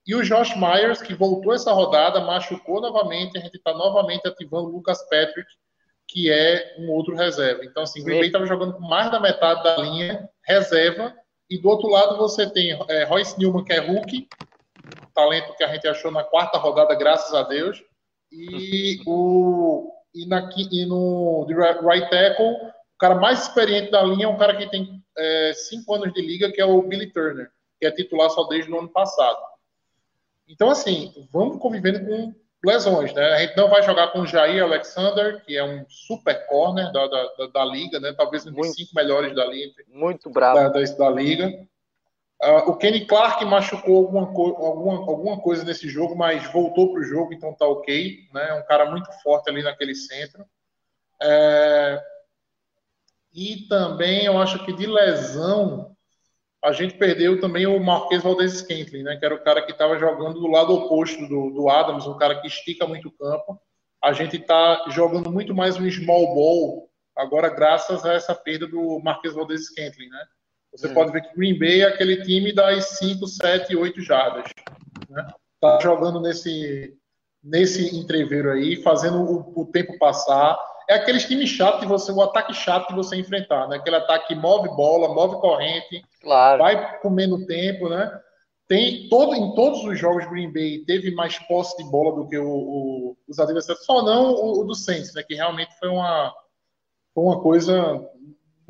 E o Josh Myers, que voltou essa rodada, machucou novamente. A gente está novamente ativando o Lucas Patrick, que é um outro reserva. Então, assim, Green Bay estava jogando com mais da metade da linha reserva. E do outro lado você tem é, Royce Newman, que é rookie, talento que a gente achou na quarta rodada, graças a Deus. E, o, e, na, e no de right tackle, o cara mais experiente da linha é um cara que tem é, cinco anos de liga, que é o Billy Turner, que é titular só desde o ano passado. Então, assim, vamos convivendo com lesões, né? A gente não vai jogar com o Jair Alexander, que é um super corner da, da, da, da liga, né? Talvez um dos cinco melhores da liga. Muito bravo. Da, da, da liga. Uh, o Kenny Clark machucou alguma, alguma, alguma coisa nesse jogo, mas voltou para o jogo, então tá ok. Né? É um cara muito forte ali naquele centro. É... E também eu acho que de lesão a gente perdeu também o Marquês Valdez Scantling, né, que era o cara que estava jogando do lado oposto do, do Adams, um cara que estica muito o campo. A gente está jogando muito mais um small ball agora, graças a essa perda do Marquês Valdez Scantling, né? Você pode ver que Green Bay é aquele time das 5, 7, 8 jardas. Né? Tá jogando nesse, nesse entreveiro aí, fazendo o, o tempo passar é aqueles times chatos de você, o ataque chato de você enfrentar, né? Aquele ataque que move bola, move corrente, claro. vai comendo tempo, né? Tem todo, em todos os jogos Green Bay teve mais posse de bola do que o, o, os adversários, só não o, o, do Saints, né? Que realmente foi uma, foi uma coisa,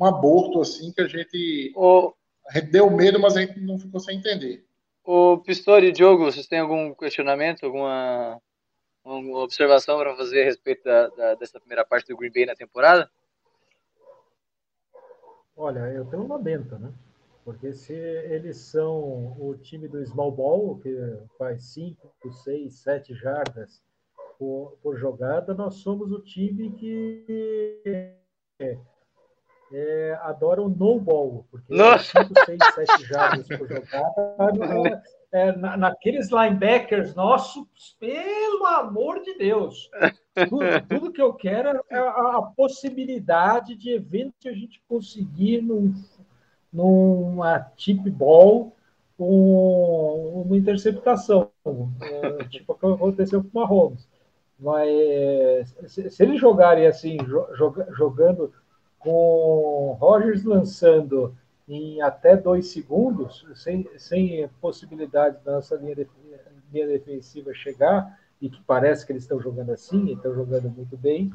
um aborto assim que a gente, o... a gente deu medo, mas a gente não ficou sem entender. O Pistori e Diogo, vocês têm algum questionamento, alguma uma observação para fazer a respeito da, da, dessa primeira parte do Green Bay na temporada? Olha, eu tenho uma benta, né? Porque se eles são o time do small ball, que faz 5, 6, 7 jardas por, por, jogada, nós somos o time que é, é, o no ball, porque 5, 6, 7 jardas por jogada é, na, naqueles linebackers nossos, pelo amor de Deus. Tudo, tudo que eu quero é a, a, possibilidade de evento que a gente conseguir num, numa tip ball um, uma interceptação, é, tipo o que aconteceu com o Mahomes. Mas se, se eles jogarem assim, jogando com Rogers lançando em até dois segundos, sem, sem possibilidade da nossa linha, de, linha defensiva chegar, e que parece que eles estão jogando assim, estão jogando muito bem,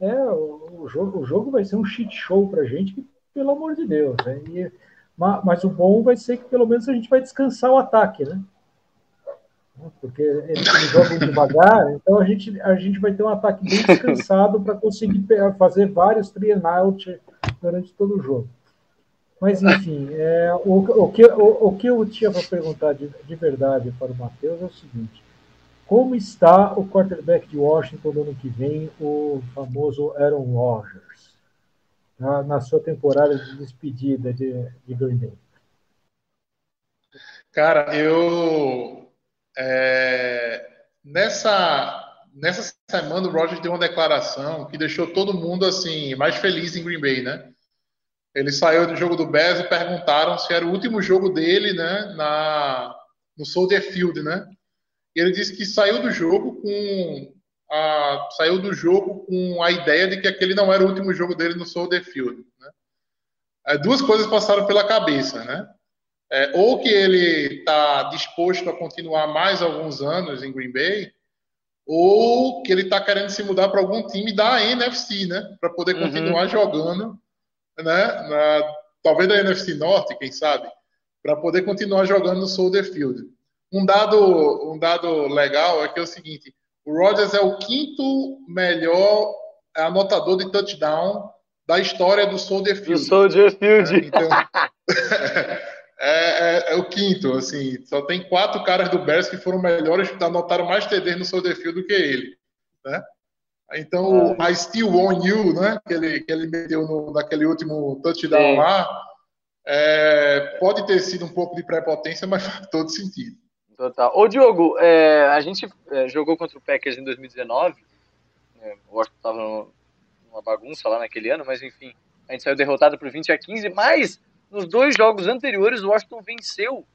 é, o, o, jogo, o jogo vai ser um shit show para a gente, pelo amor de Deus. Né? E, mas, mas, o bom vai ser que pelo menos a gente vai descansar o ataque, né? Porque eles, eles jogam devagar, então a gente, a gente vai ter um ataque bem descansado para conseguir fazer vários three and out durante todo o jogo. Mas, enfim, é, o, o, que, o, o que eu tinha para perguntar de, de verdade para o Matheus é o seguinte: como está o quarterback de Washington no ano que vem, o famoso Aaron Rodgers, na, na sua temporada de despedida de, de Green Bay? Cara, eu. É, nessa, nessa semana, o Rodgers deu uma declaração que deixou todo mundo assim mais feliz em Green Bay, né? Ele saiu do jogo do Bears e perguntaram se era o último jogo dele, né, na, no Soldier Field, né? E ele disse que saiu do jogo com a, saiu do jogo com a ideia de que aquele não era o último jogo dele no Soldier Field, né? É, duas coisas passaram pela cabeça, né? É, ou que ele está disposto a continuar mais alguns anos em Green Bay, ou que ele está querendo se mudar para algum time da NFC, né? Para poder uhum. continuar uhum. jogando né, na, talvez da NFC Norte, quem sabe, para poder continuar jogando no Soldier Field. Um dado, um dado legal é que é o seguinte: o Rodgers é o quinto melhor anotador de touchdown da história do Soldier Field. Do Soldier Field. É, então, é, é, é, o quinto, assim, só tem quatro caras do Bears que foram melhores, anotaram mais TD no Soldier Field do que ele, né? Então, a Still On You, né, que ele, que ele meteu no, naquele último touchdown Sim. lá, é, pode ter sido um pouco de prepotência, mas faz todo sentido. Total. Ô, Diogo, é, a gente é, jogou contra o Packers em 2019, é, o Washington estava numa bagunça lá naquele ano, mas enfim, a gente saiu derrotado por 20 a 15, mas nos dois jogos anteriores o Washington venceu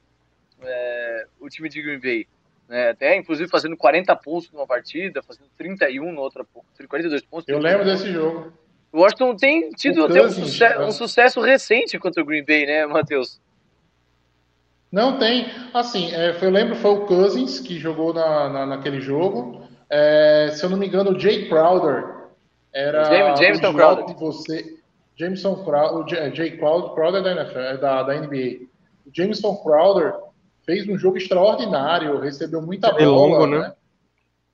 é, o time de Green Bay né? Até, inclusive, fazendo 40 pontos numa partida, fazendo 31 na outra, 42 pontos. Eu lembro desse jogo. O Washington tem tido até um, sucesso, um sucesso recente contra o Green Bay, né, Matheus? Não tem. Assim, é, eu lembro foi o Cousins que jogou na, na, naquele jogo. É, se eu não me engano, o Jay Crowder era James- Jameson o Crowder. de você. Jameson Crowder, o J- Jay Crowder, é da, NFL, é da, da NBA. O Jameson Crowder fez um jogo extraordinário, recebeu muita TD bola, longo, né? né?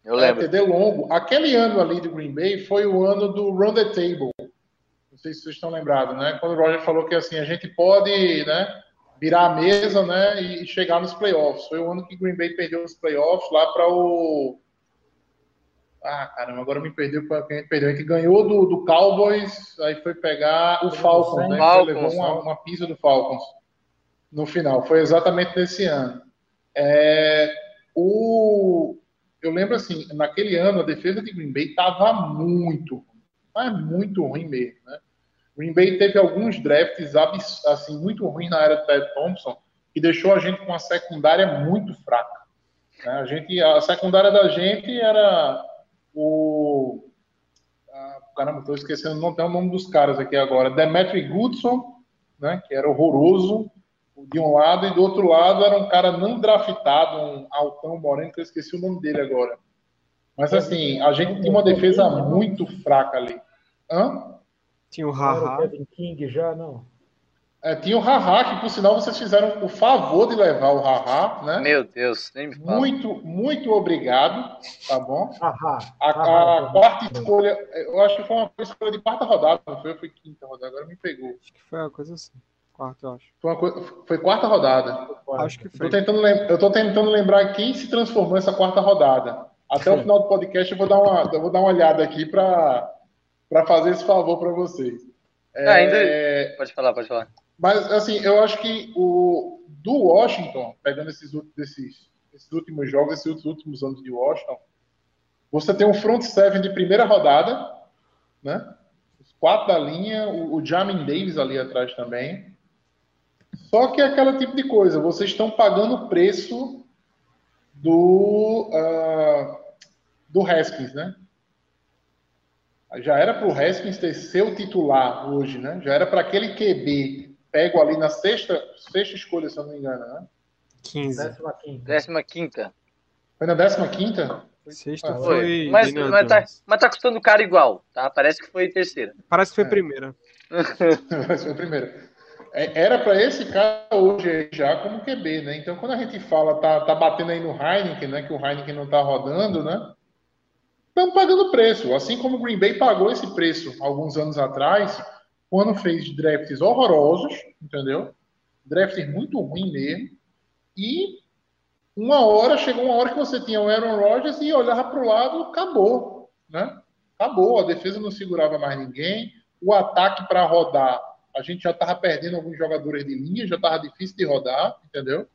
Eu É, lembro. TD longo. Aquele ano ali do Green Bay foi o ano do Run the Table. Não sei se vocês estão lembrados, né? Quando o Roger falou que assim, a gente pode né, virar a mesa né, e chegar nos playoffs. Foi o ano que o Green Bay perdeu os playoffs lá para o. Ah, caramba, agora me perdeu para quem perdeu. A gente ganhou do, do Cowboys, aí foi pegar o Falcons, né? que Falcons, levou uma, Falcons. uma pisa do Falcons no final. Foi exatamente nesse ano. É, o, eu lembro assim, naquele ano a defesa de Green Bay estava muito ruim. Mas muito ruim mesmo, né? Green Bay teve alguns drafts assim, muito ruins na era do Ted Thompson, que deixou a gente com uma secundária muito fraca. né? A, gente, a secundária da gente era o. Ah, caramba, estou esquecendo, não tem o nome dos caras aqui agora. Demetri Goodson, né, que era horroroso, de um lado, e do outro lado era um cara não draftado, um altão moreno, que eu esqueci o nome dele agora. Mas assim, a gente tinha uma defesa muito fraca ali. Hã? Tinha o Haha. Kevin King já, não. É, tinha o Haha, que por sinal vocês fizeram o favor de levar o Haha, né? Meu Deus, nem me fala. Muito, muito obrigado, tá bom? Haha. A, a quarta escolha, eu acho que foi uma escolha de quarta rodada, não foi? Foi quinta rodada, agora me pegou. Acho que foi uma coisa assim. Quarto, eu acho. Foi, uma coisa- foi quarta rodada. Acho que Eu tô, foi. tentando eu tô tentando lembrar quem se transformou nessa quarta rodada. Até o final do podcast eu vou dar uma, eu vou dar uma olhada aqui para fazer esse favor para vocês. Ah, ainda- Pode falar, pode falar. Mas, assim, eu acho que o do Washington, pegando esses, desses, esses últimos jogos, esses últimos anos de Washington, você tem um front seven de primeira rodada, né? Os quatro da linha, o, o Jamin Davis ali atrás também. Só que é aquele tipo de coisa, vocês estão pagando o preço do, ah, do Haskins, né? Já era para o Haskins ter seu titular hoje, né? Já era para aquele QB pego ali na sexta, sexta escolha, se eu não me engano, né? 15. Décima quinta. Décima quinta. Foi na décima quinta? Sexta Ah, foi. Mas, mas, tá, mas tá custando caro igual, tá? Parece que foi terceira. Parece que foi É. primeira. Essa foi a primeira. É, Era para esse cara hoje aí já como QB, né? Então, quando a gente fala, tá, tá batendo aí no Heineken, né? Que o Heineken não tá rodando, né? Estamos pagando preço. Assim como o Green Bay pagou esse preço alguns anos atrás, quando fez drafts horrorosos, entendeu? Drafts muito ruim mesmo. E uma hora, chegou uma hora que você tinha o Aaron Rodgers e olhava para o lado, acabou, né? Acabou, a defesa não segurava mais ninguém, o ataque para rodar, a gente já estava perdendo alguns jogadores de linha, já estava difícil de rodar, entendeu?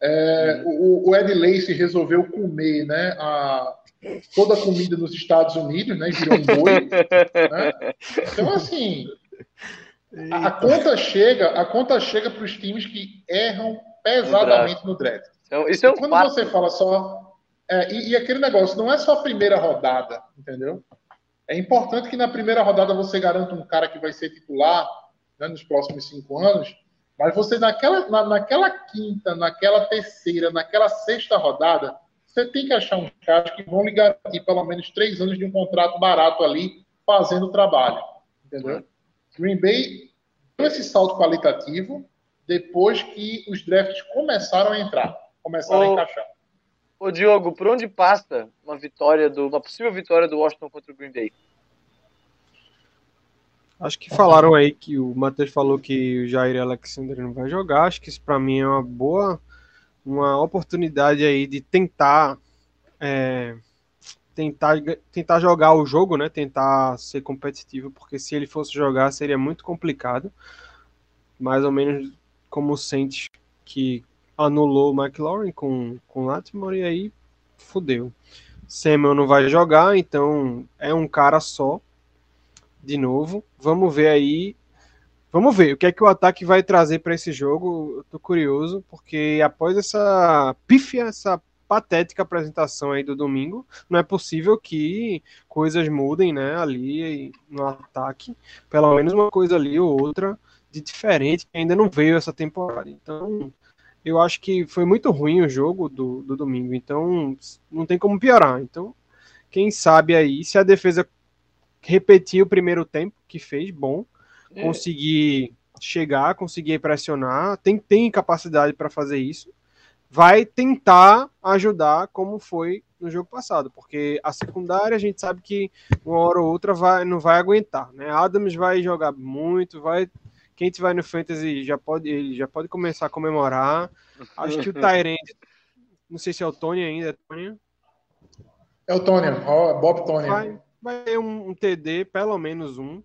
É, o, o Ed Lacy resolveu comer, né, a, toda a comida nos Estados Unidos, né, virou um boi, né? Então, assim, a, a conta chega, a conta chega para os times que erram pesadamente no draft. Então, isso é um quando fato. você fala só. é, e, e aquele negócio, não é só a primeira rodada, entendeu? É importante que na primeira rodada você garanta um cara que vai ser titular né, nos próximos cinco anos, mas você naquela, na, naquela quinta, naquela terceira, naquela sexta rodada, você tem que achar uns caras que vão lhe garantir pelo menos três anos de um contrato barato ali, fazendo o trabalho, entendeu? Green Bay deu esse salto qualitativo depois que os drafts começaram a entrar, começaram a encaixar. Ô Diogo, por onde passa uma vitória do. uma possível vitória do Washington contra o Green Bay? Acho que falaram aí que o Matheus falou que o Jair Alexander não vai jogar. Acho que isso para mim é uma boa, uma oportunidade aí de tentar, é, tentar, tentar jogar o jogo, né? Tentar ser competitivo, porque se ele fosse jogar seria muito complicado. Mais ou menos como o Saints que anulou o McLaurin com com Latimore e aí fudeu. Samuel não vai jogar, então é um cara só de novo. Vamos ver aí. Vamos ver o que é que o ataque vai trazer para esse jogo. Eu tô curioso, porque após essa pífia, essa patética apresentação aí do domingo, não é possível que coisas mudem, né, ali no ataque. Pelo menos uma coisa ali ou outra de diferente que ainda não veio essa temporada. Então, eu acho que foi muito ruim o jogo do, do domingo. Então, não tem como piorar. Então, quem sabe aí, se a defesa repetir o primeiro tempo que fez, bom, É. conseguir chegar, conseguir pressionar, tem, tem capacidade para fazer isso, vai tentar ajudar como foi no jogo passado, porque a secundária a gente sabe que uma hora ou outra vai, não vai aguentar, né? Adams vai jogar muito, vai quem tiver no fantasy já pode ele já pode começar a comemorar. Acho que o Tyrande, não sei se é o Tony ainda, é Tony, É o Tony, ó, Bob Tony. vai, vai ter um, um TD, pelo menos um.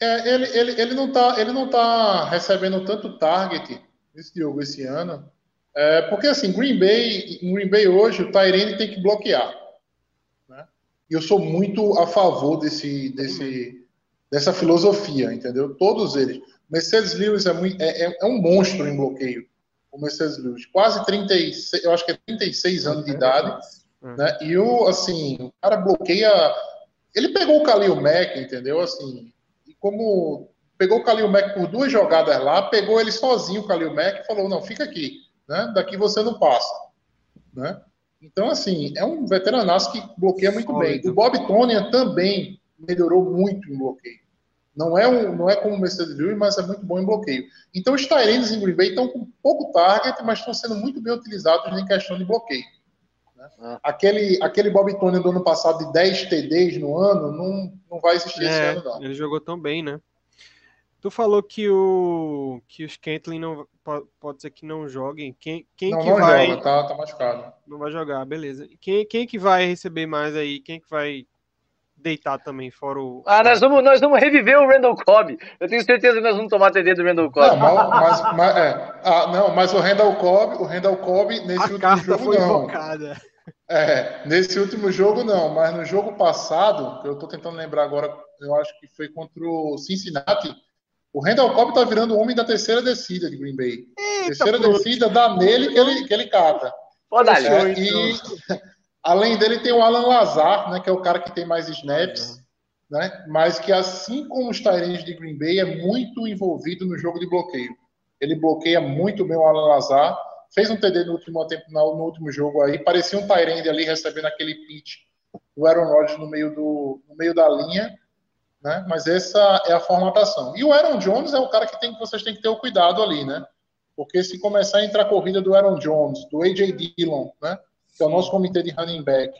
É, ele, ele, ele, não tá, ele não tá recebendo tanto target nesse jogo esse ano. É, porque assim, Green Bay, em Green Bay hoje, o Tyrene tem que bloquear. Né? E eu sou muito a favor desse, desse, dessa filosofia, entendeu? Todos eles. Mercedes Lewis é, muito, é, é- é um monstro em bloqueio. O Mercedes Lewis. Quase 36, eu acho que é 36 anos de idade. Né? E o, assim, o cara bloqueia. Ele pegou o Khalil Mack, entendeu? Assim, e como pegou o Khalil Mack por duas jogadas lá, pegou ele sozinho, o Khalil Mack, e falou: não, fica aqui, né? Daqui você não passa, né? Então, assim, é um veteranaço que bloqueia muito Sólido. bem. O Bob Tonya também melhorou muito em bloqueio. Não é, um, não é como o Mercedes Lewis, mas é muito bom em bloqueio. Então, os Tyrands em Green Bay estão com pouco target, mas estão sendo muito bem utilizados em questão de bloqueio. né? Ah. Aquele, aquele Bob Tony do ano passado de 10 TDs no ano não, não vai existir esse É, ano, não. ele jogou tão bem, né? Tu falou que o que os Kentlin não po- pode ser que não joguem. Quem, quem não, que não vai joga, tá, tá machucado. não vai jogar, beleza. Quem, quem que vai receber mais aí? Quem que vai deitar também fora o Ah, nós vamos, nós vamos reviver o Randall Cobb. Eu tenho certeza que nós vamos tomar TD do Randall Não, Cobb. mas, mas- mas- é. Ah, não, mas o Randall Cobb, o Randall Cobb nesse A último carta jogo foi não. invocada. É, nesse último jogo não, mas no jogo passado, que eu tô tentando lembrar agora, eu acho que foi contra o Cincinnati, o Randall Cobb tá virando o homem da terceira descida de Green Bay. terceira pronto. descida dá nele que ele, que ele cata. Ali. É, e além dele tem o Alan Lazar, né, que é o cara que tem mais snaps, né, mas que assim como os Tyrants de Green Bay é muito envolvido no jogo de bloqueio. Ele bloqueia muito bem o Alan Lazar, fez um TD no último tempo no, no último jogo aí, parecia um Tyrande ali recebendo aquele pitch do Aaron Rodgers no meio do no meio da linha, né? Mas essa é a formatação. E o Aaron Jones é o cara que tem que vocês têm que ter o cuidado ali, né? Porque se começar a entrar a corrida do Aaron Jones, do AJ Dillon, né? Que é o nosso comitê de running back,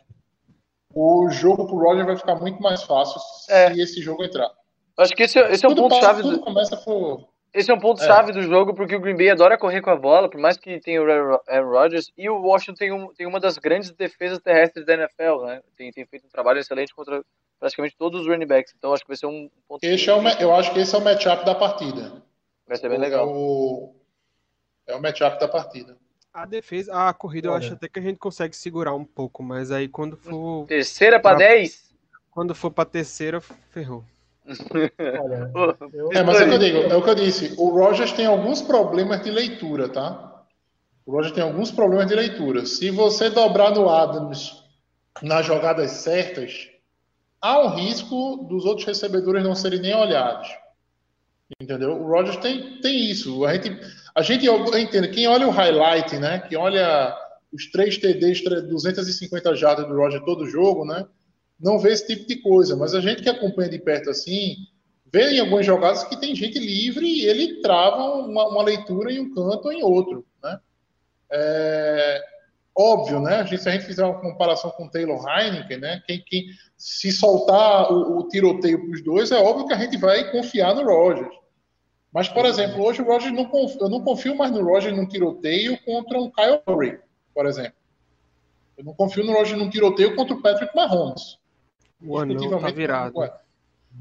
o jogo pro Roger vai ficar muito mais fácil É. se esse jogo entrar. Acho que esse, esse é um tudo, ponto passa- chave tudo do, começa por. Esse é um ponto É. chave do jogo, porque o Green Bay adora correr com a bola, por mais que tenha o Aaron Rodgers, e o Washington tem, um, tem uma das grandes defesas terrestres da NFL, né? Tem, tem feito um trabalho excelente contra praticamente todos os running backs. Então acho que vai ser um ponto Esse é o, eu acho que esse é o matchup da partida. vai ser bem É legal. o, é o matchup da partida. A defesa, a corrida eu Olha. acho até que a gente consegue segurar um pouco, mas aí quando for Terceira para Pra- 10. quando for para terceira ferrou. Olha, eu, É, mas é o que eu digo, é o que eu disse. O Rogers tem alguns problemas de leitura, tá? O Rogers tem alguns problemas de leitura. Se você dobrar no Adams nas jogadas certas, há um risco dos outros recebedores não serem nem olhados. Entendeu? O Rogers tem, tem isso. A gente, a gente eu entendo, quem olha o highlight, né? Quem olha os três TDs, 250 jardas do Rogers todo jogo, né? Não vê esse tipo de coisa. Mas a gente que acompanha de perto assim, vê em algumas jogadas que tem gente livre e ele trava uma, uma leitura em um canto ou em outro, né? É, óbvio, né? A gente, se a gente fizer uma comparação com o Taylor Heineken, né? Quem, quem, se soltar o, o tiroteio para os dois, é óbvio que a gente vai confiar no Rogers. Mas, por exemplo, hoje o Rogers não confio, eu não confio mais no Rogers num tiroteio contra um Kyle Murray, por exemplo. Eu não confio no Rogers num tiroteio contra o Patrick Mahomes. O anão tá virado.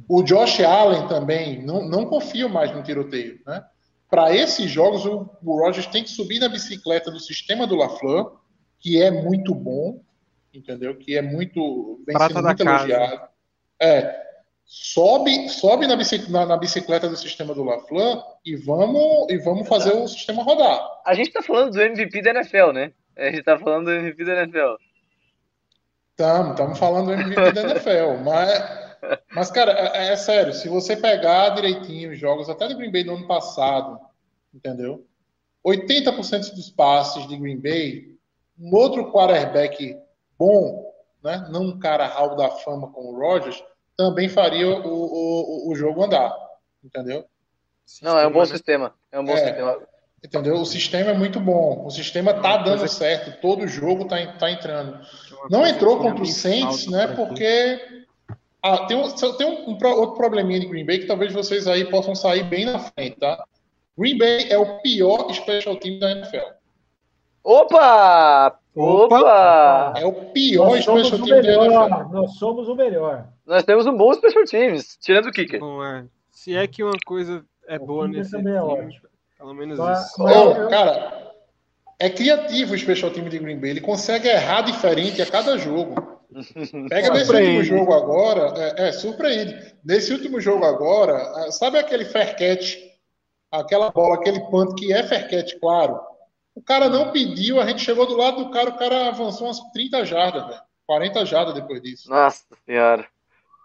O Josh Allen também, não, não confio mais no tiroteio. Né? Para esses jogos, o, o Rogers tem que subir na bicicleta do sistema do LaFleur, que é muito bom, entendeu? Que é muito, vem Prata sendo da muito casa. elogiado. É, sobe, sobe na, bici- na- na bicicleta do sistema do LaFleur e vamos, e vamos fazer o sistema rodar. A gente tá falando do MVP da NFL, né? A gente tá falando do MVP da NFL. Estamos, estamos falando do MVP da NFL, mas, mas cara, é, é sério, se você pegar direitinho os jogos, até do Green Bay do ano passado, entendeu? 80% dos passes de Green Bay, um outro quarterback bom né, não um cara hall da fama como o Rogers, também faria o, o, o jogo andar, entendeu? Não, é um bom né? sistema. É um bom É. sistema. Entendeu? O sistema é muito bom. O sistema tá dando coisa- certo. Todo jogo tá, tá entrando. Não entrou contra o Saints, né? Porque ah, tem, um, tem um, um outro probleminha de Green Bay que talvez vocês aí possam sair bem na frente, tá? Green Bay é o pior special team da NFL. Opa! Opa! Opa! É o pior Nós somos special o team da NFL. melhor. Nós somos o melhor. Nós temos um bom special teams, tirando o kicker. Bom, é. Se é que uma coisa é O boa nesse também é time, ótimo. pelo menos Mas- isso. mas- Ô, eu- cara, é criativo o special team de Green Bay. Ele consegue errar diferente a cada jogo. Pega nesse último jogo agora, é, é, surpreende. Nesse último jogo agora, é, sabe aquele fair catch, aquela bola, aquele punt que é fair catch, claro. O cara não pediu, a gente chegou do lado do cara, o cara avançou umas 30 jardas, velho. 40 jardas depois disso. Nossa senhora.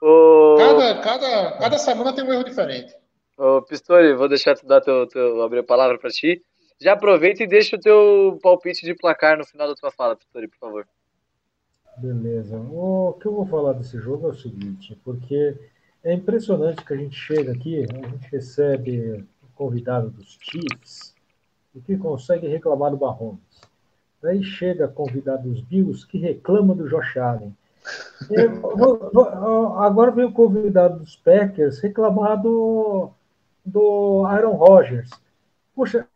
Ô, Cada, cada, cada semana tem um erro diferente. ô Pistori, vou deixar tu dar teu, teu abrir a palavra pra ti. Já aproveita e deixa o teu palpite de placar no final da tua fala, Pistori, por favor. Beleza. O que eu vou falar desse jogo é o seguinte, porque é impressionante que a gente chega aqui, a gente recebe o convidado dos Chiefs e que consegue reclamar do Mahomes. Daí chega convidado dos Bills que reclama do Josh Allen. Vou- vou- agora vem o convidado dos Packers reclamar do, do Aaron Rodgers. Poxa,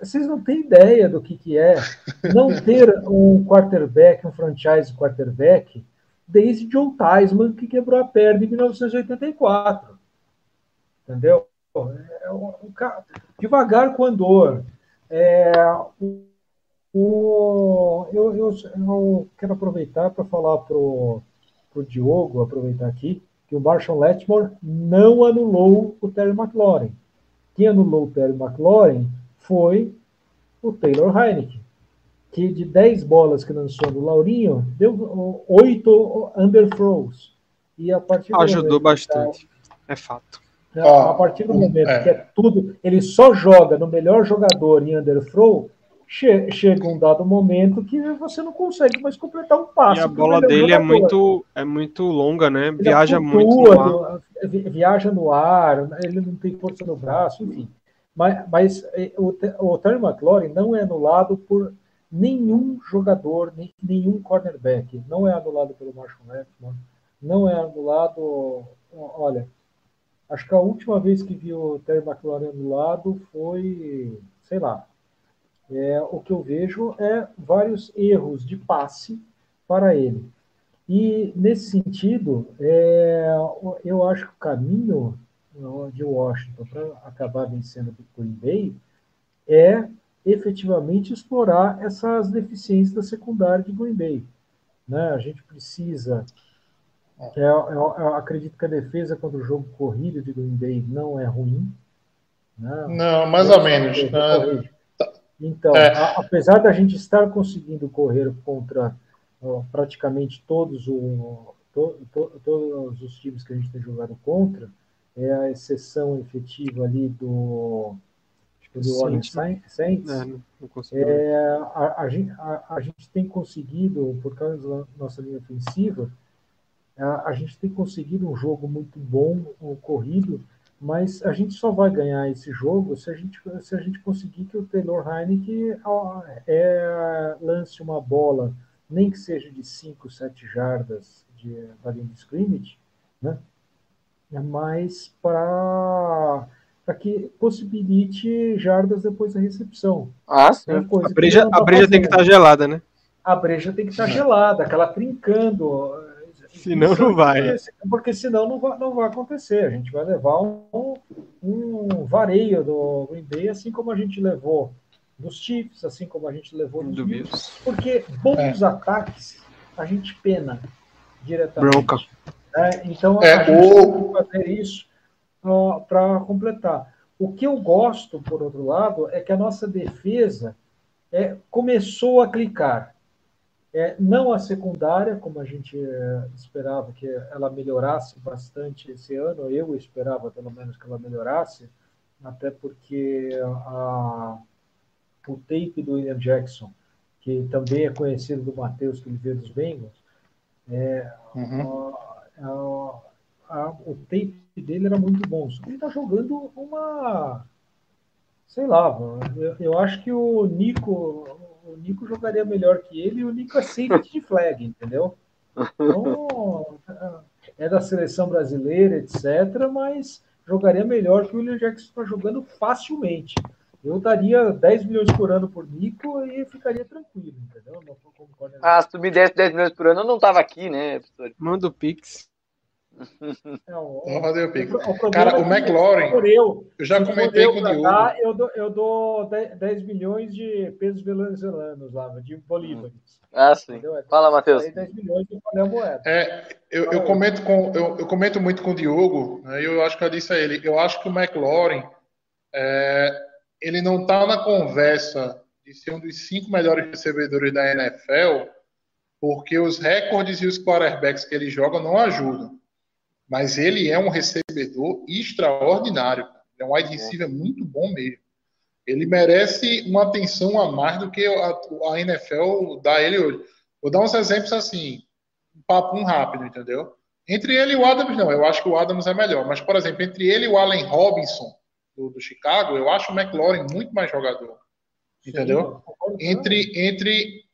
vocês não têm ideia do que, que é não ter um quarterback, um franchise quarterback, desde Joe Theismann, que quebrou a perna em 1984. Entendeu? É um- um devagar com andor. É, o, o- eu, eu, eu quero aproveitar para falar para o Diogo, aproveitar aqui, que o Marshall Letmore não anulou o Terry McLaurin. Quem anulou o Terry McLaurin foi o Taylor Heineken, que de 10 bolas que lançou no Laurinho, deu 8 underthrows. E a partir do Ajudou momento- bastante. É fato. né, Ó, a partir do momento é. que é tudo, ele só joga no melhor jogador em underthrow, che- chega um dado momento que você não consegue mais completar um passe. E a bola melhor dele é muito, é muito longa, né? Ele Viaja flutua muito no ar. vi- viaja no ar, ele não tem força no braço, enfim. Mas, mas o, o Terry McLaurin não é anulado por nenhum jogador, nem, nenhum cornerback. Não é anulado pelo Marshall Letmore, não é anulado. Olha, acho que a última vez que vi o Terry McLaurin anulado foi, sei lá. É, o que eu vejo é vários erros de passe para ele. E, nesse sentido, é, eu acho que o caminho de Washington para acabar vencendo o Green Bay é efetivamente explorar essas deficiências da secundária de Green Bay. Né? A gente precisa. é, eu, eu acredito que a defesa contra o jogo corrido de Green Bay não é ruim. Né? Não, mais ou menos. né? Então, É. a- apesar da gente estar conseguindo correr contra ó, praticamente todos, o, to- to- todos os times que a gente tem jogado contra, é a exceção efetiva ali do, é do Saints. Orleans Saints. É. É, a, a a- gente tem conseguido, por causa da nossa linha ofensiva, a, a gente tem conseguido um jogo muito bom, o corrido, mas a gente só vai ganhar esse jogo se a gente, se a gente conseguir que o Taylor Heineken é, lance uma bola, nem que seja de 5, 7 jardas de, da linha de scrimmage, né? É mais para que possibilite jardas depois da recepção. Ah, sim. É A breja, não tá a breja tem que estar gelada, né? A breja tem que estar gelada, aquela trincando. Senão não vai. Porque senão não vai, não vai acontecer. A gente vai levar um, um vareio do Green Bay, assim como a gente levou dos Chiefs, assim como a gente levou dos Do Bills. Bills. Porque bons ataques a gente pena diretamente. Bronca. né? Então É, a gente o- tem que fazer isso para completar. O que eu gosto, por outro lado, é que a nossa defesa é, começou a clicar. É, não a secundária, como a gente é, esperava que ela melhorasse bastante esse ano, eu esperava pelo menos que ela melhorasse, até porque a, o tape do William Jackson, que também é conhecido do Matheus, que ele veio dos Bengals, É, Uhum. a- a- o tape dele era muito bom. Só que ele tá jogando uma. Sei lá, eu, eu acho que o Nico, o Nico jogaria melhor que ele e o Nico é safety de flag, entendeu? Então, é da seleção brasileira, etc., mas jogaria melhor que o William Jackson está jogando facilmente. Eu daria 10 milhões por ano por Nico e ficaria tranquilo, entendeu? Não concordo. Ah, se tu me desse 10 milhões por ano, eu não tava aqui, né, Pistori? Manda o Pix. É, o- Então, cadê o pico? o Cara, é o McLaurin, eu, Eu já comentei eu com o Diogo. dar, eu dou, eu dou 10 10 milhões de pesos venezuelanos lá, de bolívares. Ah, sim. Entendeu? É Fala, Matheus. Aí 10 milhões de é moeda. É, eu, eu comento com, eu, eu comento muito com o Diogo, né, eu acho que eu disse a ele, eu acho que o McLaurin, é, ele não está na conversa de ser um dos cinco melhores recebedores da NFL, porque os recordes e os quarterbacks que ele joga não ajudam. Mas ele é um recebedor extraordinário. Ele é um wide receiver muito bom mesmo. Ele merece uma atenção a mais do que a, a NFL dá a ele hoje. Vou dar uns exemplos assim, um papo um rápido, entendeu? Entre ele e o Adams, não. Eu acho que o Adams é melhor. Mas, por exemplo, entre ele e o Allen Robinson, do, do Chicago, eu acho o McLaurin muito mais jogador. Entendeu? Sim, Entre, entre,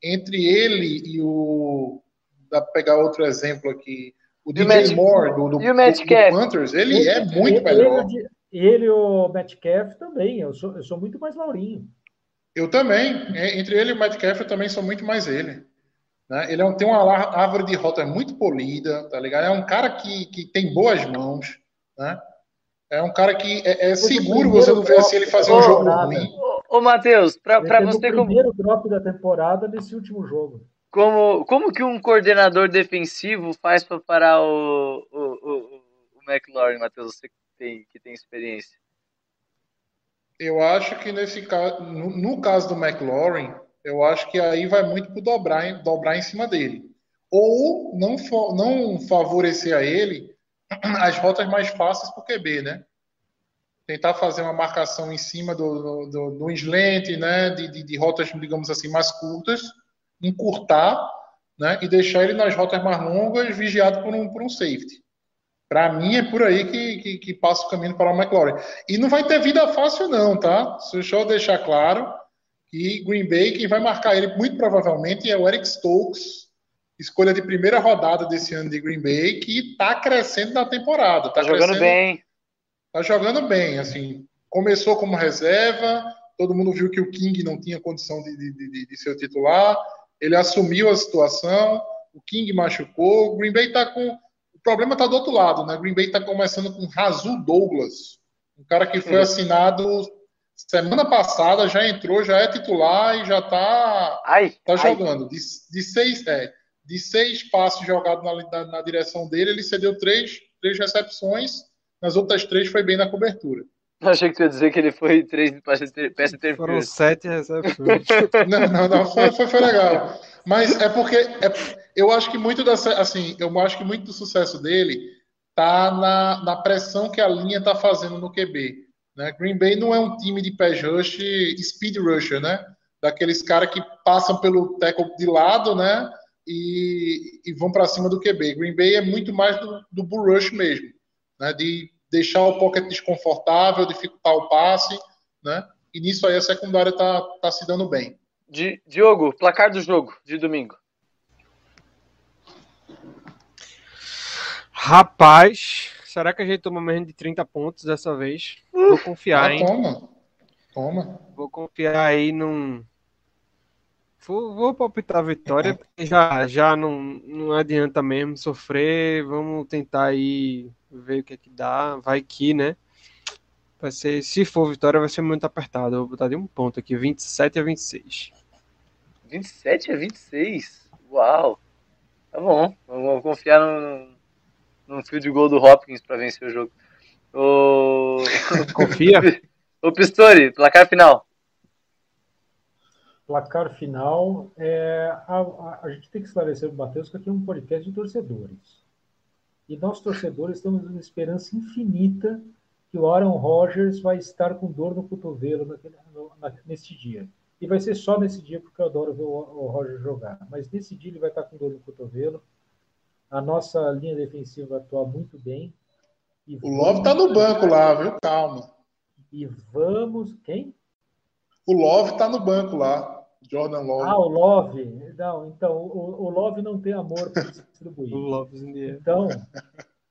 entre ele e o. Dá pra pegar outro exemplo aqui. O E DJ Matt- Moore, do, do, e o Matt do? Panthers, ele é muito ele, melhor. Ele, ele e o Metcalf também. Eu sou, eu sou muito mais Laurinho. Eu também. É, Entre ele e o Metcalf, eu também sou muito mais ele. Né? Ele é um- tem uma árvore de rota muito polida, tá ligado? É um cara que, que tem boas mãos, né? É um cara que é, é seguro você não ver assim ele fazer um jogo nada. ruim. Ô, ô Matheus, pra, Ele pra teve você o como, primeiro drop da temporada nesse último jogo. Como, como que um coordenador defensivo faz pra parar o, o, o, o McLaurin, Matheus? Você que tem, que tem experiência. Eu acho que nesse caso, no, no caso do McLaurin, eu acho que aí vai muito pro dobrar, dobrar em cima dele. Ou não, não favorecer a ele as rotas mais fáceis pro QB, né? Tentar fazer uma marcação em cima do, do, do, do slant, né? De, de, de rotas, digamos assim, mais curtas, encurtar, né? E deixar ele nas rotas mais longas, vigiado por um, por um safety. Para mim é por aí que, que, que passa o caminho para o McLaurin. E não vai ter vida fácil, não, tá? Deixa eu deixar claro que Green Bay, quem vai marcar ele muito provavelmente é o Eric Stokes, escolha de primeira rodada desse ano de Green Bay, que está crescendo na temporada. Tá jogando bem. Tá jogando bem, assim. Começou como reserva, todo mundo viu que o King não tinha condição de, de, de, de ser o titular, ele assumiu a situação, o King machucou, o Green Bay tá com. O problema tá do outro lado, né? Green Bay tá começando com Razul Douglas, um cara que foi assinado semana passada, já entrou, já é titular e já tá Ai, tá ai. jogando. De, de seis, é, de seis passos jogados na, na, na direção dele, ele cedeu três, três recepções. Nas outras três foi bem na cobertura. Achei que tu ia dizer que ele foi três peças peça Foram interferência. sete recepções. Não, não, não, foi, foi, foi legal. Mas é porque é- eu acho que muito da, assim, eu acho que muito do sucesso dele tá na, na pressão que a linha tá fazendo no QB. Né? Green Bay não é um time de pass rush, speed rusher, né? Daqueles caras que passam pelo tackle de lado, né? E, e vão para cima do QB. Green Bay é muito mais do, do bull rush mesmo, né? De deixar o pocket desconfortável, dificultar o passe, né? E nisso aí a secundária tá, tá se dando bem. Di- Diogo, placar do jogo de domingo. Rapaz, será que a gente toma menos de 30 pontos dessa vez? Vou confiar, Ah, hein? toma. Toma. Vou confiar aí num. Vou, vou palpitar a vitória, porque já, já não, não adianta mesmo sofrer. Vamos tentar aí ver o que é que dá. Vai que, né? Vai ser, se for vitória, vai ser muito apertado. Eu vou botar de um ponto aqui, 27 a 26. 27 a 26? Uau! Tá bom. Vamos confiar no, no field goal do Hopkins pra vencer o jogo. O... Confia? o Pistori, placar final. Placar final. É, a, a- a gente tem que esclarecer para o Matheus que aqui é um podcast de torcedores. E nós, torcedores, temos uma esperança infinita que o Aaron Rodgers vai estar com dor no cotovelo naquele, no, na, nesse dia. E vai ser só nesse dia, porque eu adoro ver o, o Rodgers jogar. Mas nesse dia ele vai estar com dor no cotovelo. a nossa linha defensiva atua muito bem. E O Love tá no banco lá, viu? Calma. E vamos. Quem? O Love tá no banco lá. Jordan Love. Ah, o Love. Não, então, o, o Love não tem amor para distribuir. O air. Então,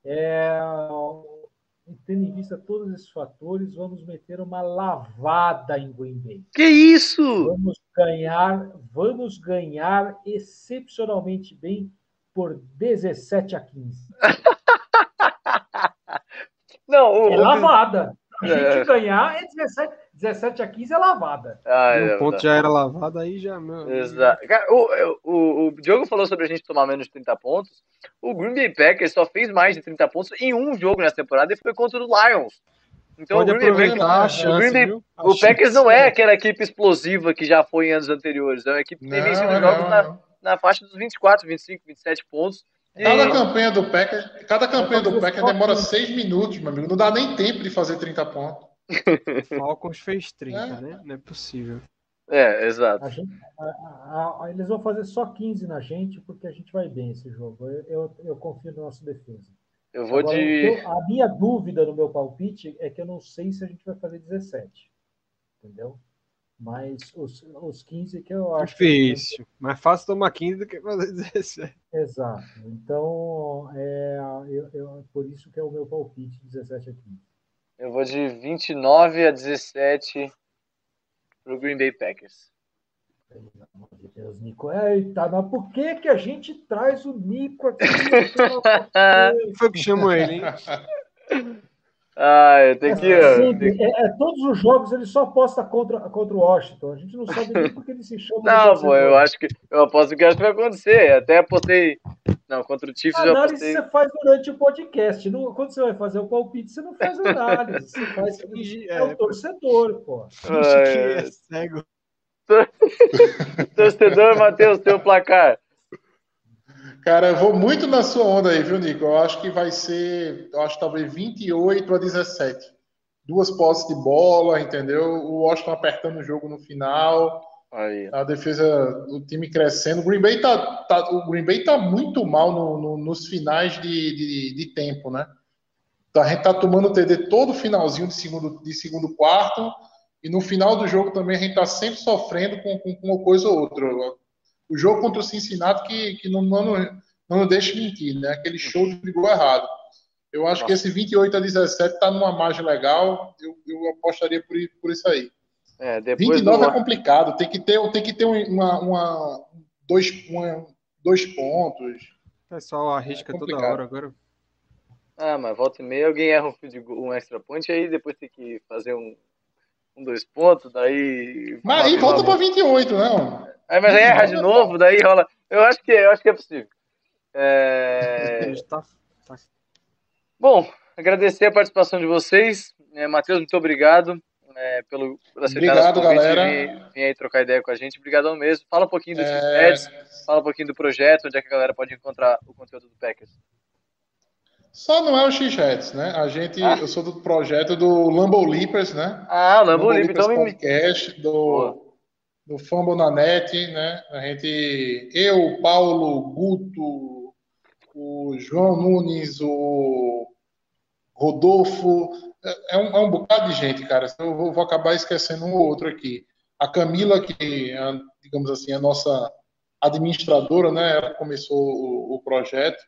é, tendo em vista todos esses fatores, vamos meter uma lavada em Green Bay. Que isso? Vamos ganhar, vamos ganhar excepcionalmente bem por 17 a 15. Não, o, É lavada. A É. gente ganhar é 17, 17 a 15 é lavada. Ah, E é, o ponto já era lavado, aí já, meu. Exato. Cara, o, o, o Diogo falou sobre a gente tomar menos de 30 pontos. O Green Bay Packers só fez mais de 30 pontos em um jogo nessa temporada e foi contra o Lions. Então Pode o Green Bay aproveitar a o chance, Green Bay-? A O Packers não é aquela equipe explosiva que já foi em anos anteriores. É uma equipe que tem vencido jogos na, na faixa dos 24, 25, 27 pontos. E- Cada campanha do Packers, cada campanha do Packers demora seis minutos, meu amigo. Não dá nem tempo de fazer 30 pontos. Falcons fez 30, É. né? Não é possível. É, exato. A gente, a- a- a- eles vão fazer só 15 na gente, porque a gente vai bem esse jogo. Eu, eu, eu confio na nossa defesa. Eu vou Agora, que de. eu- a minha dúvida no meu palpite é que eu não sei se a gente vai fazer 17. Entendeu? Mas os, os 15 que eu acho. que- Difícil. Mais fácil tomar 15 do que fazer 17. Exato. Então, é, eu, eu- por isso que é o meu palpite, 17 a 15. Eu vou de 29 a 17 pro Green Bay Packers. Pelo amor de Deus, Nico. Eita, mas por que, que a gente traz o Nico aqui? Foi que chamou ele, hein? Ah, eu tenho que. É, sempre, tenho- é- é todos os jogos ele só aposta contra, contra o Washington. A gente não sabe nem porque ele se chama. Não, pô, eu acho que. Eu aposto que acho que vai acontecer. Até apostei. Não, contra o Chiefs A eu análise apostei. você faz durante o podcast. Não- quando você vai fazer o palpite, você não faz análise. Você faz. Finge- É o torcedor, pô. Finge que É. é cego. Torcedor, Matheus, teu placar. Cara, eu vou muito na sua onda aí, viu, Nico? Eu acho que vai ser, eu acho que talvez 28 a 17. Duas posses de bola, entendeu? O Washington apertando o jogo no final, Aí. a defesa, o time crescendo. O Green Bay tá, tá- o Green Bay tá muito mal no- no- nos finais de, de, de tempo, né? Tá- A gente tá tomando o TD todo finalzinho de segundo, de segundo quarto, e no final do jogo também a gente tá sempre sofrendo com, com, com uma coisa ou outra. O jogo contra o Cincinnati que, que não, não, não deixa mentir, né? Aquele show de gol errado. Eu acho que esse 28 a 17 tá numa margem legal, eu, eu apostaria por, por isso aí. É, depois 29 do... é complicado, tem que ter, tem que ter uma, uma- dois, uma- dois pontos. O pessoal arrisca É toda hora agora. Ah, mas volta e meia alguém erra um, field goal, um extra point, aí depois tem que fazer um, um dois pontos, daí. Mas aí volta para 28, não. Aí, mas aí erra de novo, daí rola. Eu acho que, eu acho que é possível. É... Tá- tá- Bom, agradecer a participação de vocês. É, Matheus, muito obrigado é, pelo, Obrigado, galera. vir, vir aí trocar ideia com a gente. Obrigadão mesmo. Fala um pouquinho do É, Pets, fala um pouquinho do projeto, onde é que a galera pode encontrar o conteúdo do Packers. só não é o X-Reds, né? A gente, Ah. eu sou do projeto do Lambo Leapers, né? Ah, Lambo Lambo Livre, então Leapers me... podcast Boa. do, do Fumble na Net, né? A gente, eu, Paulo, Guto, o João Nunes, o Rodolfo, é, é um, é um bocado de gente, cara. Eu vou, vou acabar esquecendo um ou outro aqui. A Camila, que, é, digamos assim, a nossa administradora, né? Ela começou o, o projeto.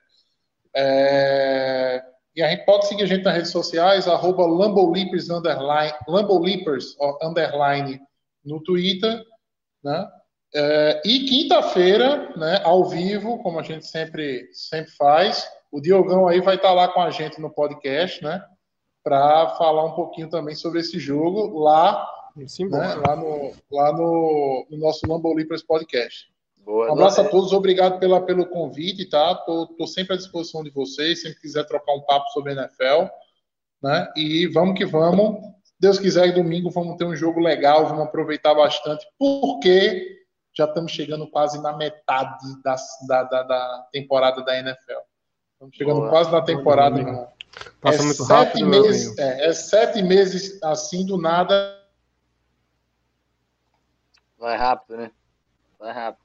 É, e a gente pode seguir a gente nas redes sociais, arroba Lambolipers, underline, Lambolipers, ó, underline, no Twitter, né? É, e quinta-feira, né, ao vivo, como a gente sempre, sempre faz, o Diogão aí vai estar lá com a gente no podcast, né? Para falar um pouquinho também sobre esse jogo lá, embora. né, lá, no, lá no, no nosso Lambolipers podcast. Boa. Um abraço a Nossa, todos, obrigado pela, pelo convite, tá? Tô, tô sempre à disposição de vocês, sempre quiser trocar um papo sobre NFL, né? E vamos que vamos. Deus quiser, domingo vamos ter um jogo legal, vamos aproveitar bastante, porque já estamos chegando quase na metade da, da, da, da temporada da NFL. Estamos chegando Boa. quase na temporada, Boa, irmão. Passa é muito sete rápido, meu meses, é, é sete meses assim do nada. vai rápido, né? Vai rápido.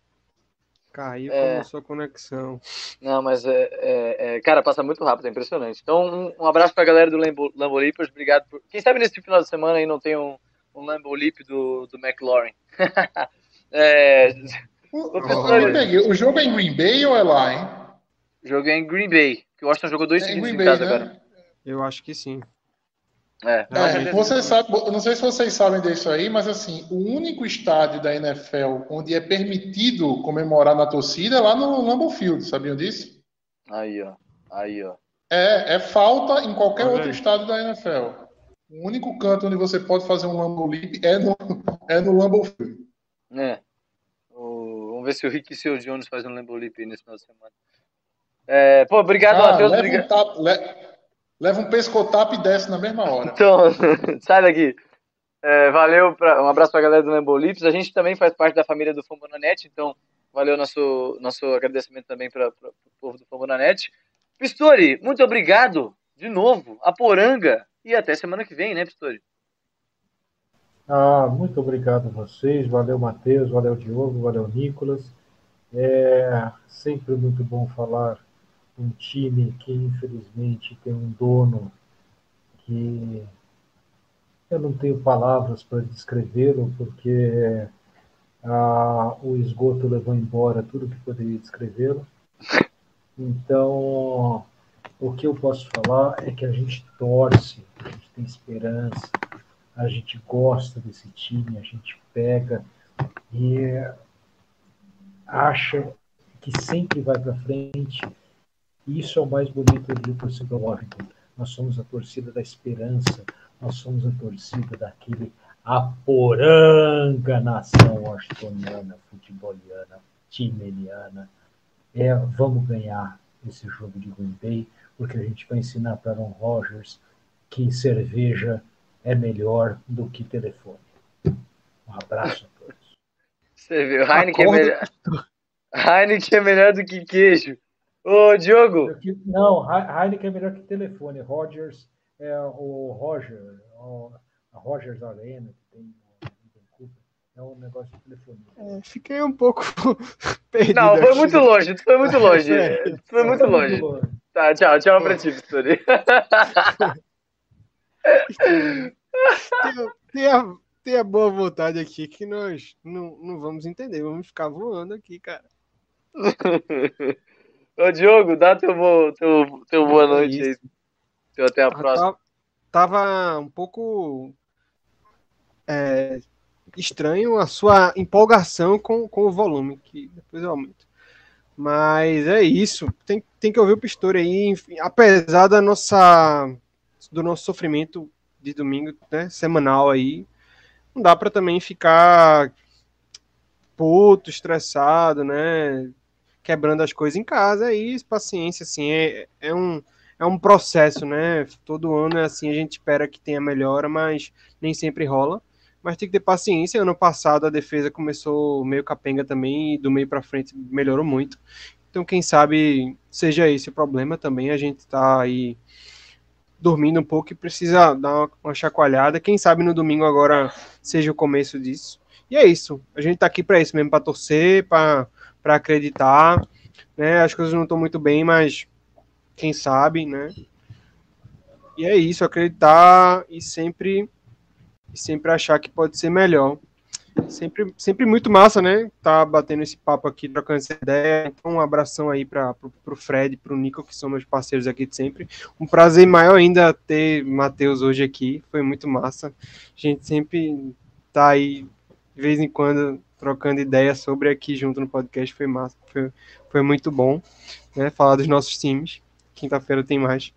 Caiu É. a sua conexão. Não, mas é, é- é- cara, passa muito rápido, é impressionante. Então, um, um abraço pra galera do Lambo, Lambo Leapers, obrigado por. Quem sabe nesse final de semana aí não tem um, um Lambo Leap do, do McLaurin. é, O, não me peguei. O jogo é em Green Bay ou é lá, hein? joguei em Green Bay, que o Washington jogou dois É em seguidos em Bay, casa né? agora. Eu acho que sim. É. É, você sabe, eu não sei se vocês sabem disso aí, mas assim, o único estádio da NFL onde é permitido comemorar na torcida é lá no Lambeau Field, sabiam disso? Aí, ó. Aí, ó. É, é falta em qualquer outro aí. estádio da NFL. O único canto onde você pode fazer um Lambeau Leap é no, é no Lambeau Field. É. O- vamos ver se o Rick e o Seu Jones faz um Lambo Leap nesse final de semana. É, pô, obrigado, Ah, Matheus. leva, Obrigado. um tap- le- leva um pescotapo e desce na mesma hora. Então, sai daqui. É, valeu, pra, um abraço pra galera do Lambo Lips. A gente também faz parte da família do Fambonanet, então valeu nosso, nosso agradecimento também para o povo do Fambonanet. Pistori, muito obrigado de novo. A Poranga. E até semana que vem, né, Pistori? Ah, muito obrigado a vocês, valeu Matheus, valeu Diogo, valeu Nicolas. É sempre muito bom falar um time que infelizmente tem um dono que eu não tenho palavras para descrevê-lo, porque ah, o esgoto levou embora tudo que poderia descrevê-lo. Então, o que eu posso falar é que a gente torce, a gente tem esperança, a gente gosta desse time, a gente pega e acha que sempre vai para frente. Isso é o mais bonito do torcedor Washington. Nós somos a torcida da esperança, nós somos a torcida daquele aporanga nação washingtoniana, futeboliana, timeliana. É, vamos ganhar esse jogo de Green Bay, porque a gente vai ensinar para Aaron Rodgers que cerveja é melhor do que telefone. Um abraço a todos. Você viu, Heineken é, melhor... Heineken é melhor do que queijo. Ô, Diogo, Não, He- Heineken é melhor que telefone. Rogers é o Roger, o- a Rogers Arena que tem é um negócio de telefonia. É, fiquei um pouco perdido. não, foi aqui. muito longe, foi muito longe. É. Foi muito longe. Tá, tchau, tchau pra ti, Pistori. Tenha, tenha, tenha boa vontade aqui que nós não, não vamos entender. Vamos ficar voando aqui, cara. Ô, Diogo, dá teu, bo- teu, teu boa noite aí. Teu até a Ah, próxima. tá- Tava um pouco é, estranho a sua empolgação com, com o volume, que depois eu aumento. Mas é isso. Tem, tem que ouvir o Pistori aí. Enfim, apesar da nossa, do nosso sofrimento de domingo, né, semanal aí, não dá para também ficar puto, estressado, né? Quebrando as coisas em casa. Isso, paciência, assim, é, é um é um processo, né? Todo ano é assim, a gente espera que tenha melhora, mas nem sempre rola. Mas tem que ter paciência. Ano passado a defesa começou meio capenga também e do meio para frente melhorou muito. Então, quem sabe seja esse o problema também. A gente tá aí dormindo um pouco e precisa dar uma, uma chacoalhada. Quem sabe no domingo agora seja o começo disso. E é isso. A gente tá aqui para isso mesmo, para torcer, para acreditar. Né? As coisas não estão muito bem, mas quem sabe, né? E é isso, acreditar e sempre sempre achar que pode ser melhor. Sempre, sempre muito massa, né? Tá batendo esse papo aqui, trocando essa ideia. Então, um abração aí para pro Fred, pro Nico, que são meus parceiros aqui de sempre. Um prazer maior ainda ter Matheus hoje aqui. Foi muito massa. A gente sempre tá aí de vez em quando trocando ideias sobre aqui junto no podcast. Foi massa, foi, foi muito bom, né? Falar dos nossos times. Quinta-feira tem mais.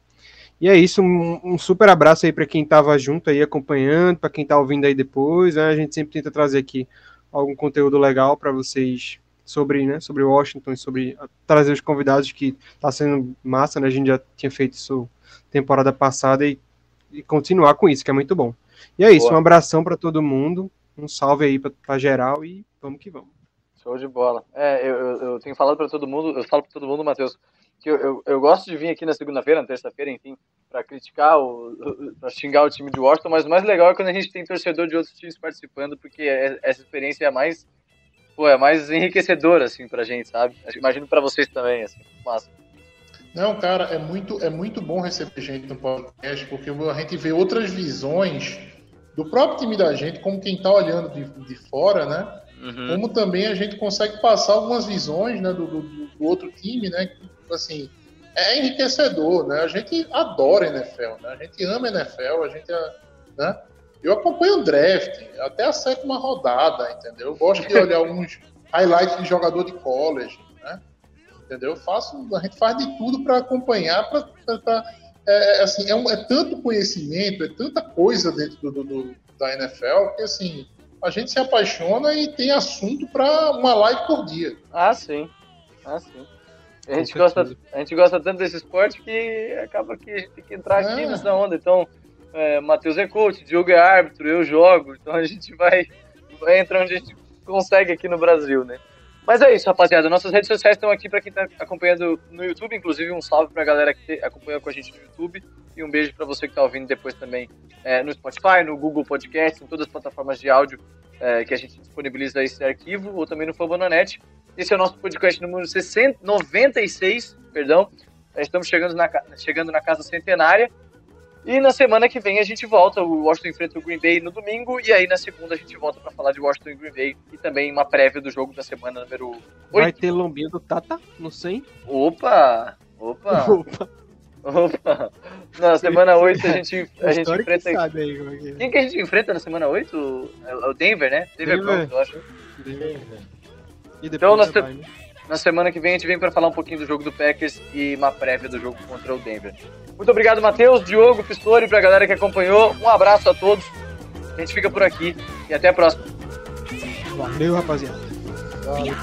E é isso, um, um super abraço aí para quem estava junto aí acompanhando, para quem está ouvindo aí depois. Né? A gente sempre tenta trazer aqui algum conteúdo legal para vocês sobre, né, sobre Washington e sobre trazer os convidados que está sendo massa, né? A gente já tinha feito isso temporada passada e, e continuar com isso, que é muito bom. E é isso, Boa. um abração para todo mundo, um salve aí para geral e vamos que vamos. Show de bola. É, eu, eu, eu tenho falado pra todo mundo, eu falo pra todo mundo, Matheus, que eu, eu, eu gosto de vir aqui na segunda-feira, na terça-feira, enfim, pra criticar, o, pra xingar o time de Washington, mas o mais legal é quando a gente tem torcedor de outros times participando, porque é- essa experiência é a mais pô, é mais enriquecedor, assim, pra gente, sabe? Imagino pra vocês também, assim, massa. Não, cara, é muito, é muito bom receber gente no podcast, porque a gente vê outras visões do próprio time da gente, como quem tá olhando de, de fora, né? Uhum. Como também a gente consegue passar algumas visões né, do, do, do outro time, né? Que, assim, é enriquecedor, né? A gente adora NFL, né? A gente ama NFL, a gente, né? Eu acompanho o draft, até a sétima rodada, entendeu? Eu gosto de olhar uns highlights de jogador de college, né? Entendeu? Eu faço, a gente faz de tudo para acompanhar, para é, é, assim, é, um, é, tanto conhecimento, é tanta coisa dentro do, do, da NFL que assim a gente se apaixona e tem assunto para uma live por dia. Ah, sim. Ah, sim. A gente, gosta, a gente gosta tanto desse esporte que acaba que a gente tem que entrar aqui É. nessa onda. Então, é, Matheus é coach, Diogo é árbitro, eu jogo. Então a gente vai, vai entrar onde a gente consegue aqui no Brasil, né? Mas é isso, rapaziada. Nossas redes sociais estão aqui para quem tá acompanhando no YouTube. Inclusive, um salve pra galera que acompanhou com a gente no YouTube. E um beijo para você que tá ouvindo depois também é, no Spotify, no Google Podcast, em todas as plataformas de áudio é, que a gente disponibiliza esse arquivo, ou também no Fambonanet. Esse é o nosso podcast número 60, 96, perdão. Estamos chegando na, chegando na casa centenária. E na semana que vem a gente volta. O Washington enfrenta o Green Bay no domingo. E aí na segunda a gente volta para falar de Washington e Green Bay. E também uma prévia do jogo da semana número 8. Vai ter lombinho do Tata? Não sei. Opa! Opa! Opa, Opa! Na semana 8 a gente, a gente história que enfrenta. sabe aí como é que é. Quem que a gente enfrenta na semana 8? É o Denver, né? Denver Denver. Broncos, eu acho. E depois Então, nós vai, né? Na semana que vem a gente vem para falar um pouquinho do jogo do Packers e uma prévia do jogo contra o Denver. Muito obrigado, Matheus, Diogo, Pistori, pra galera que acompanhou. Um abraço a todos. A gente fica por aqui e até a próxima. Valeu, rapaziada. Valeu.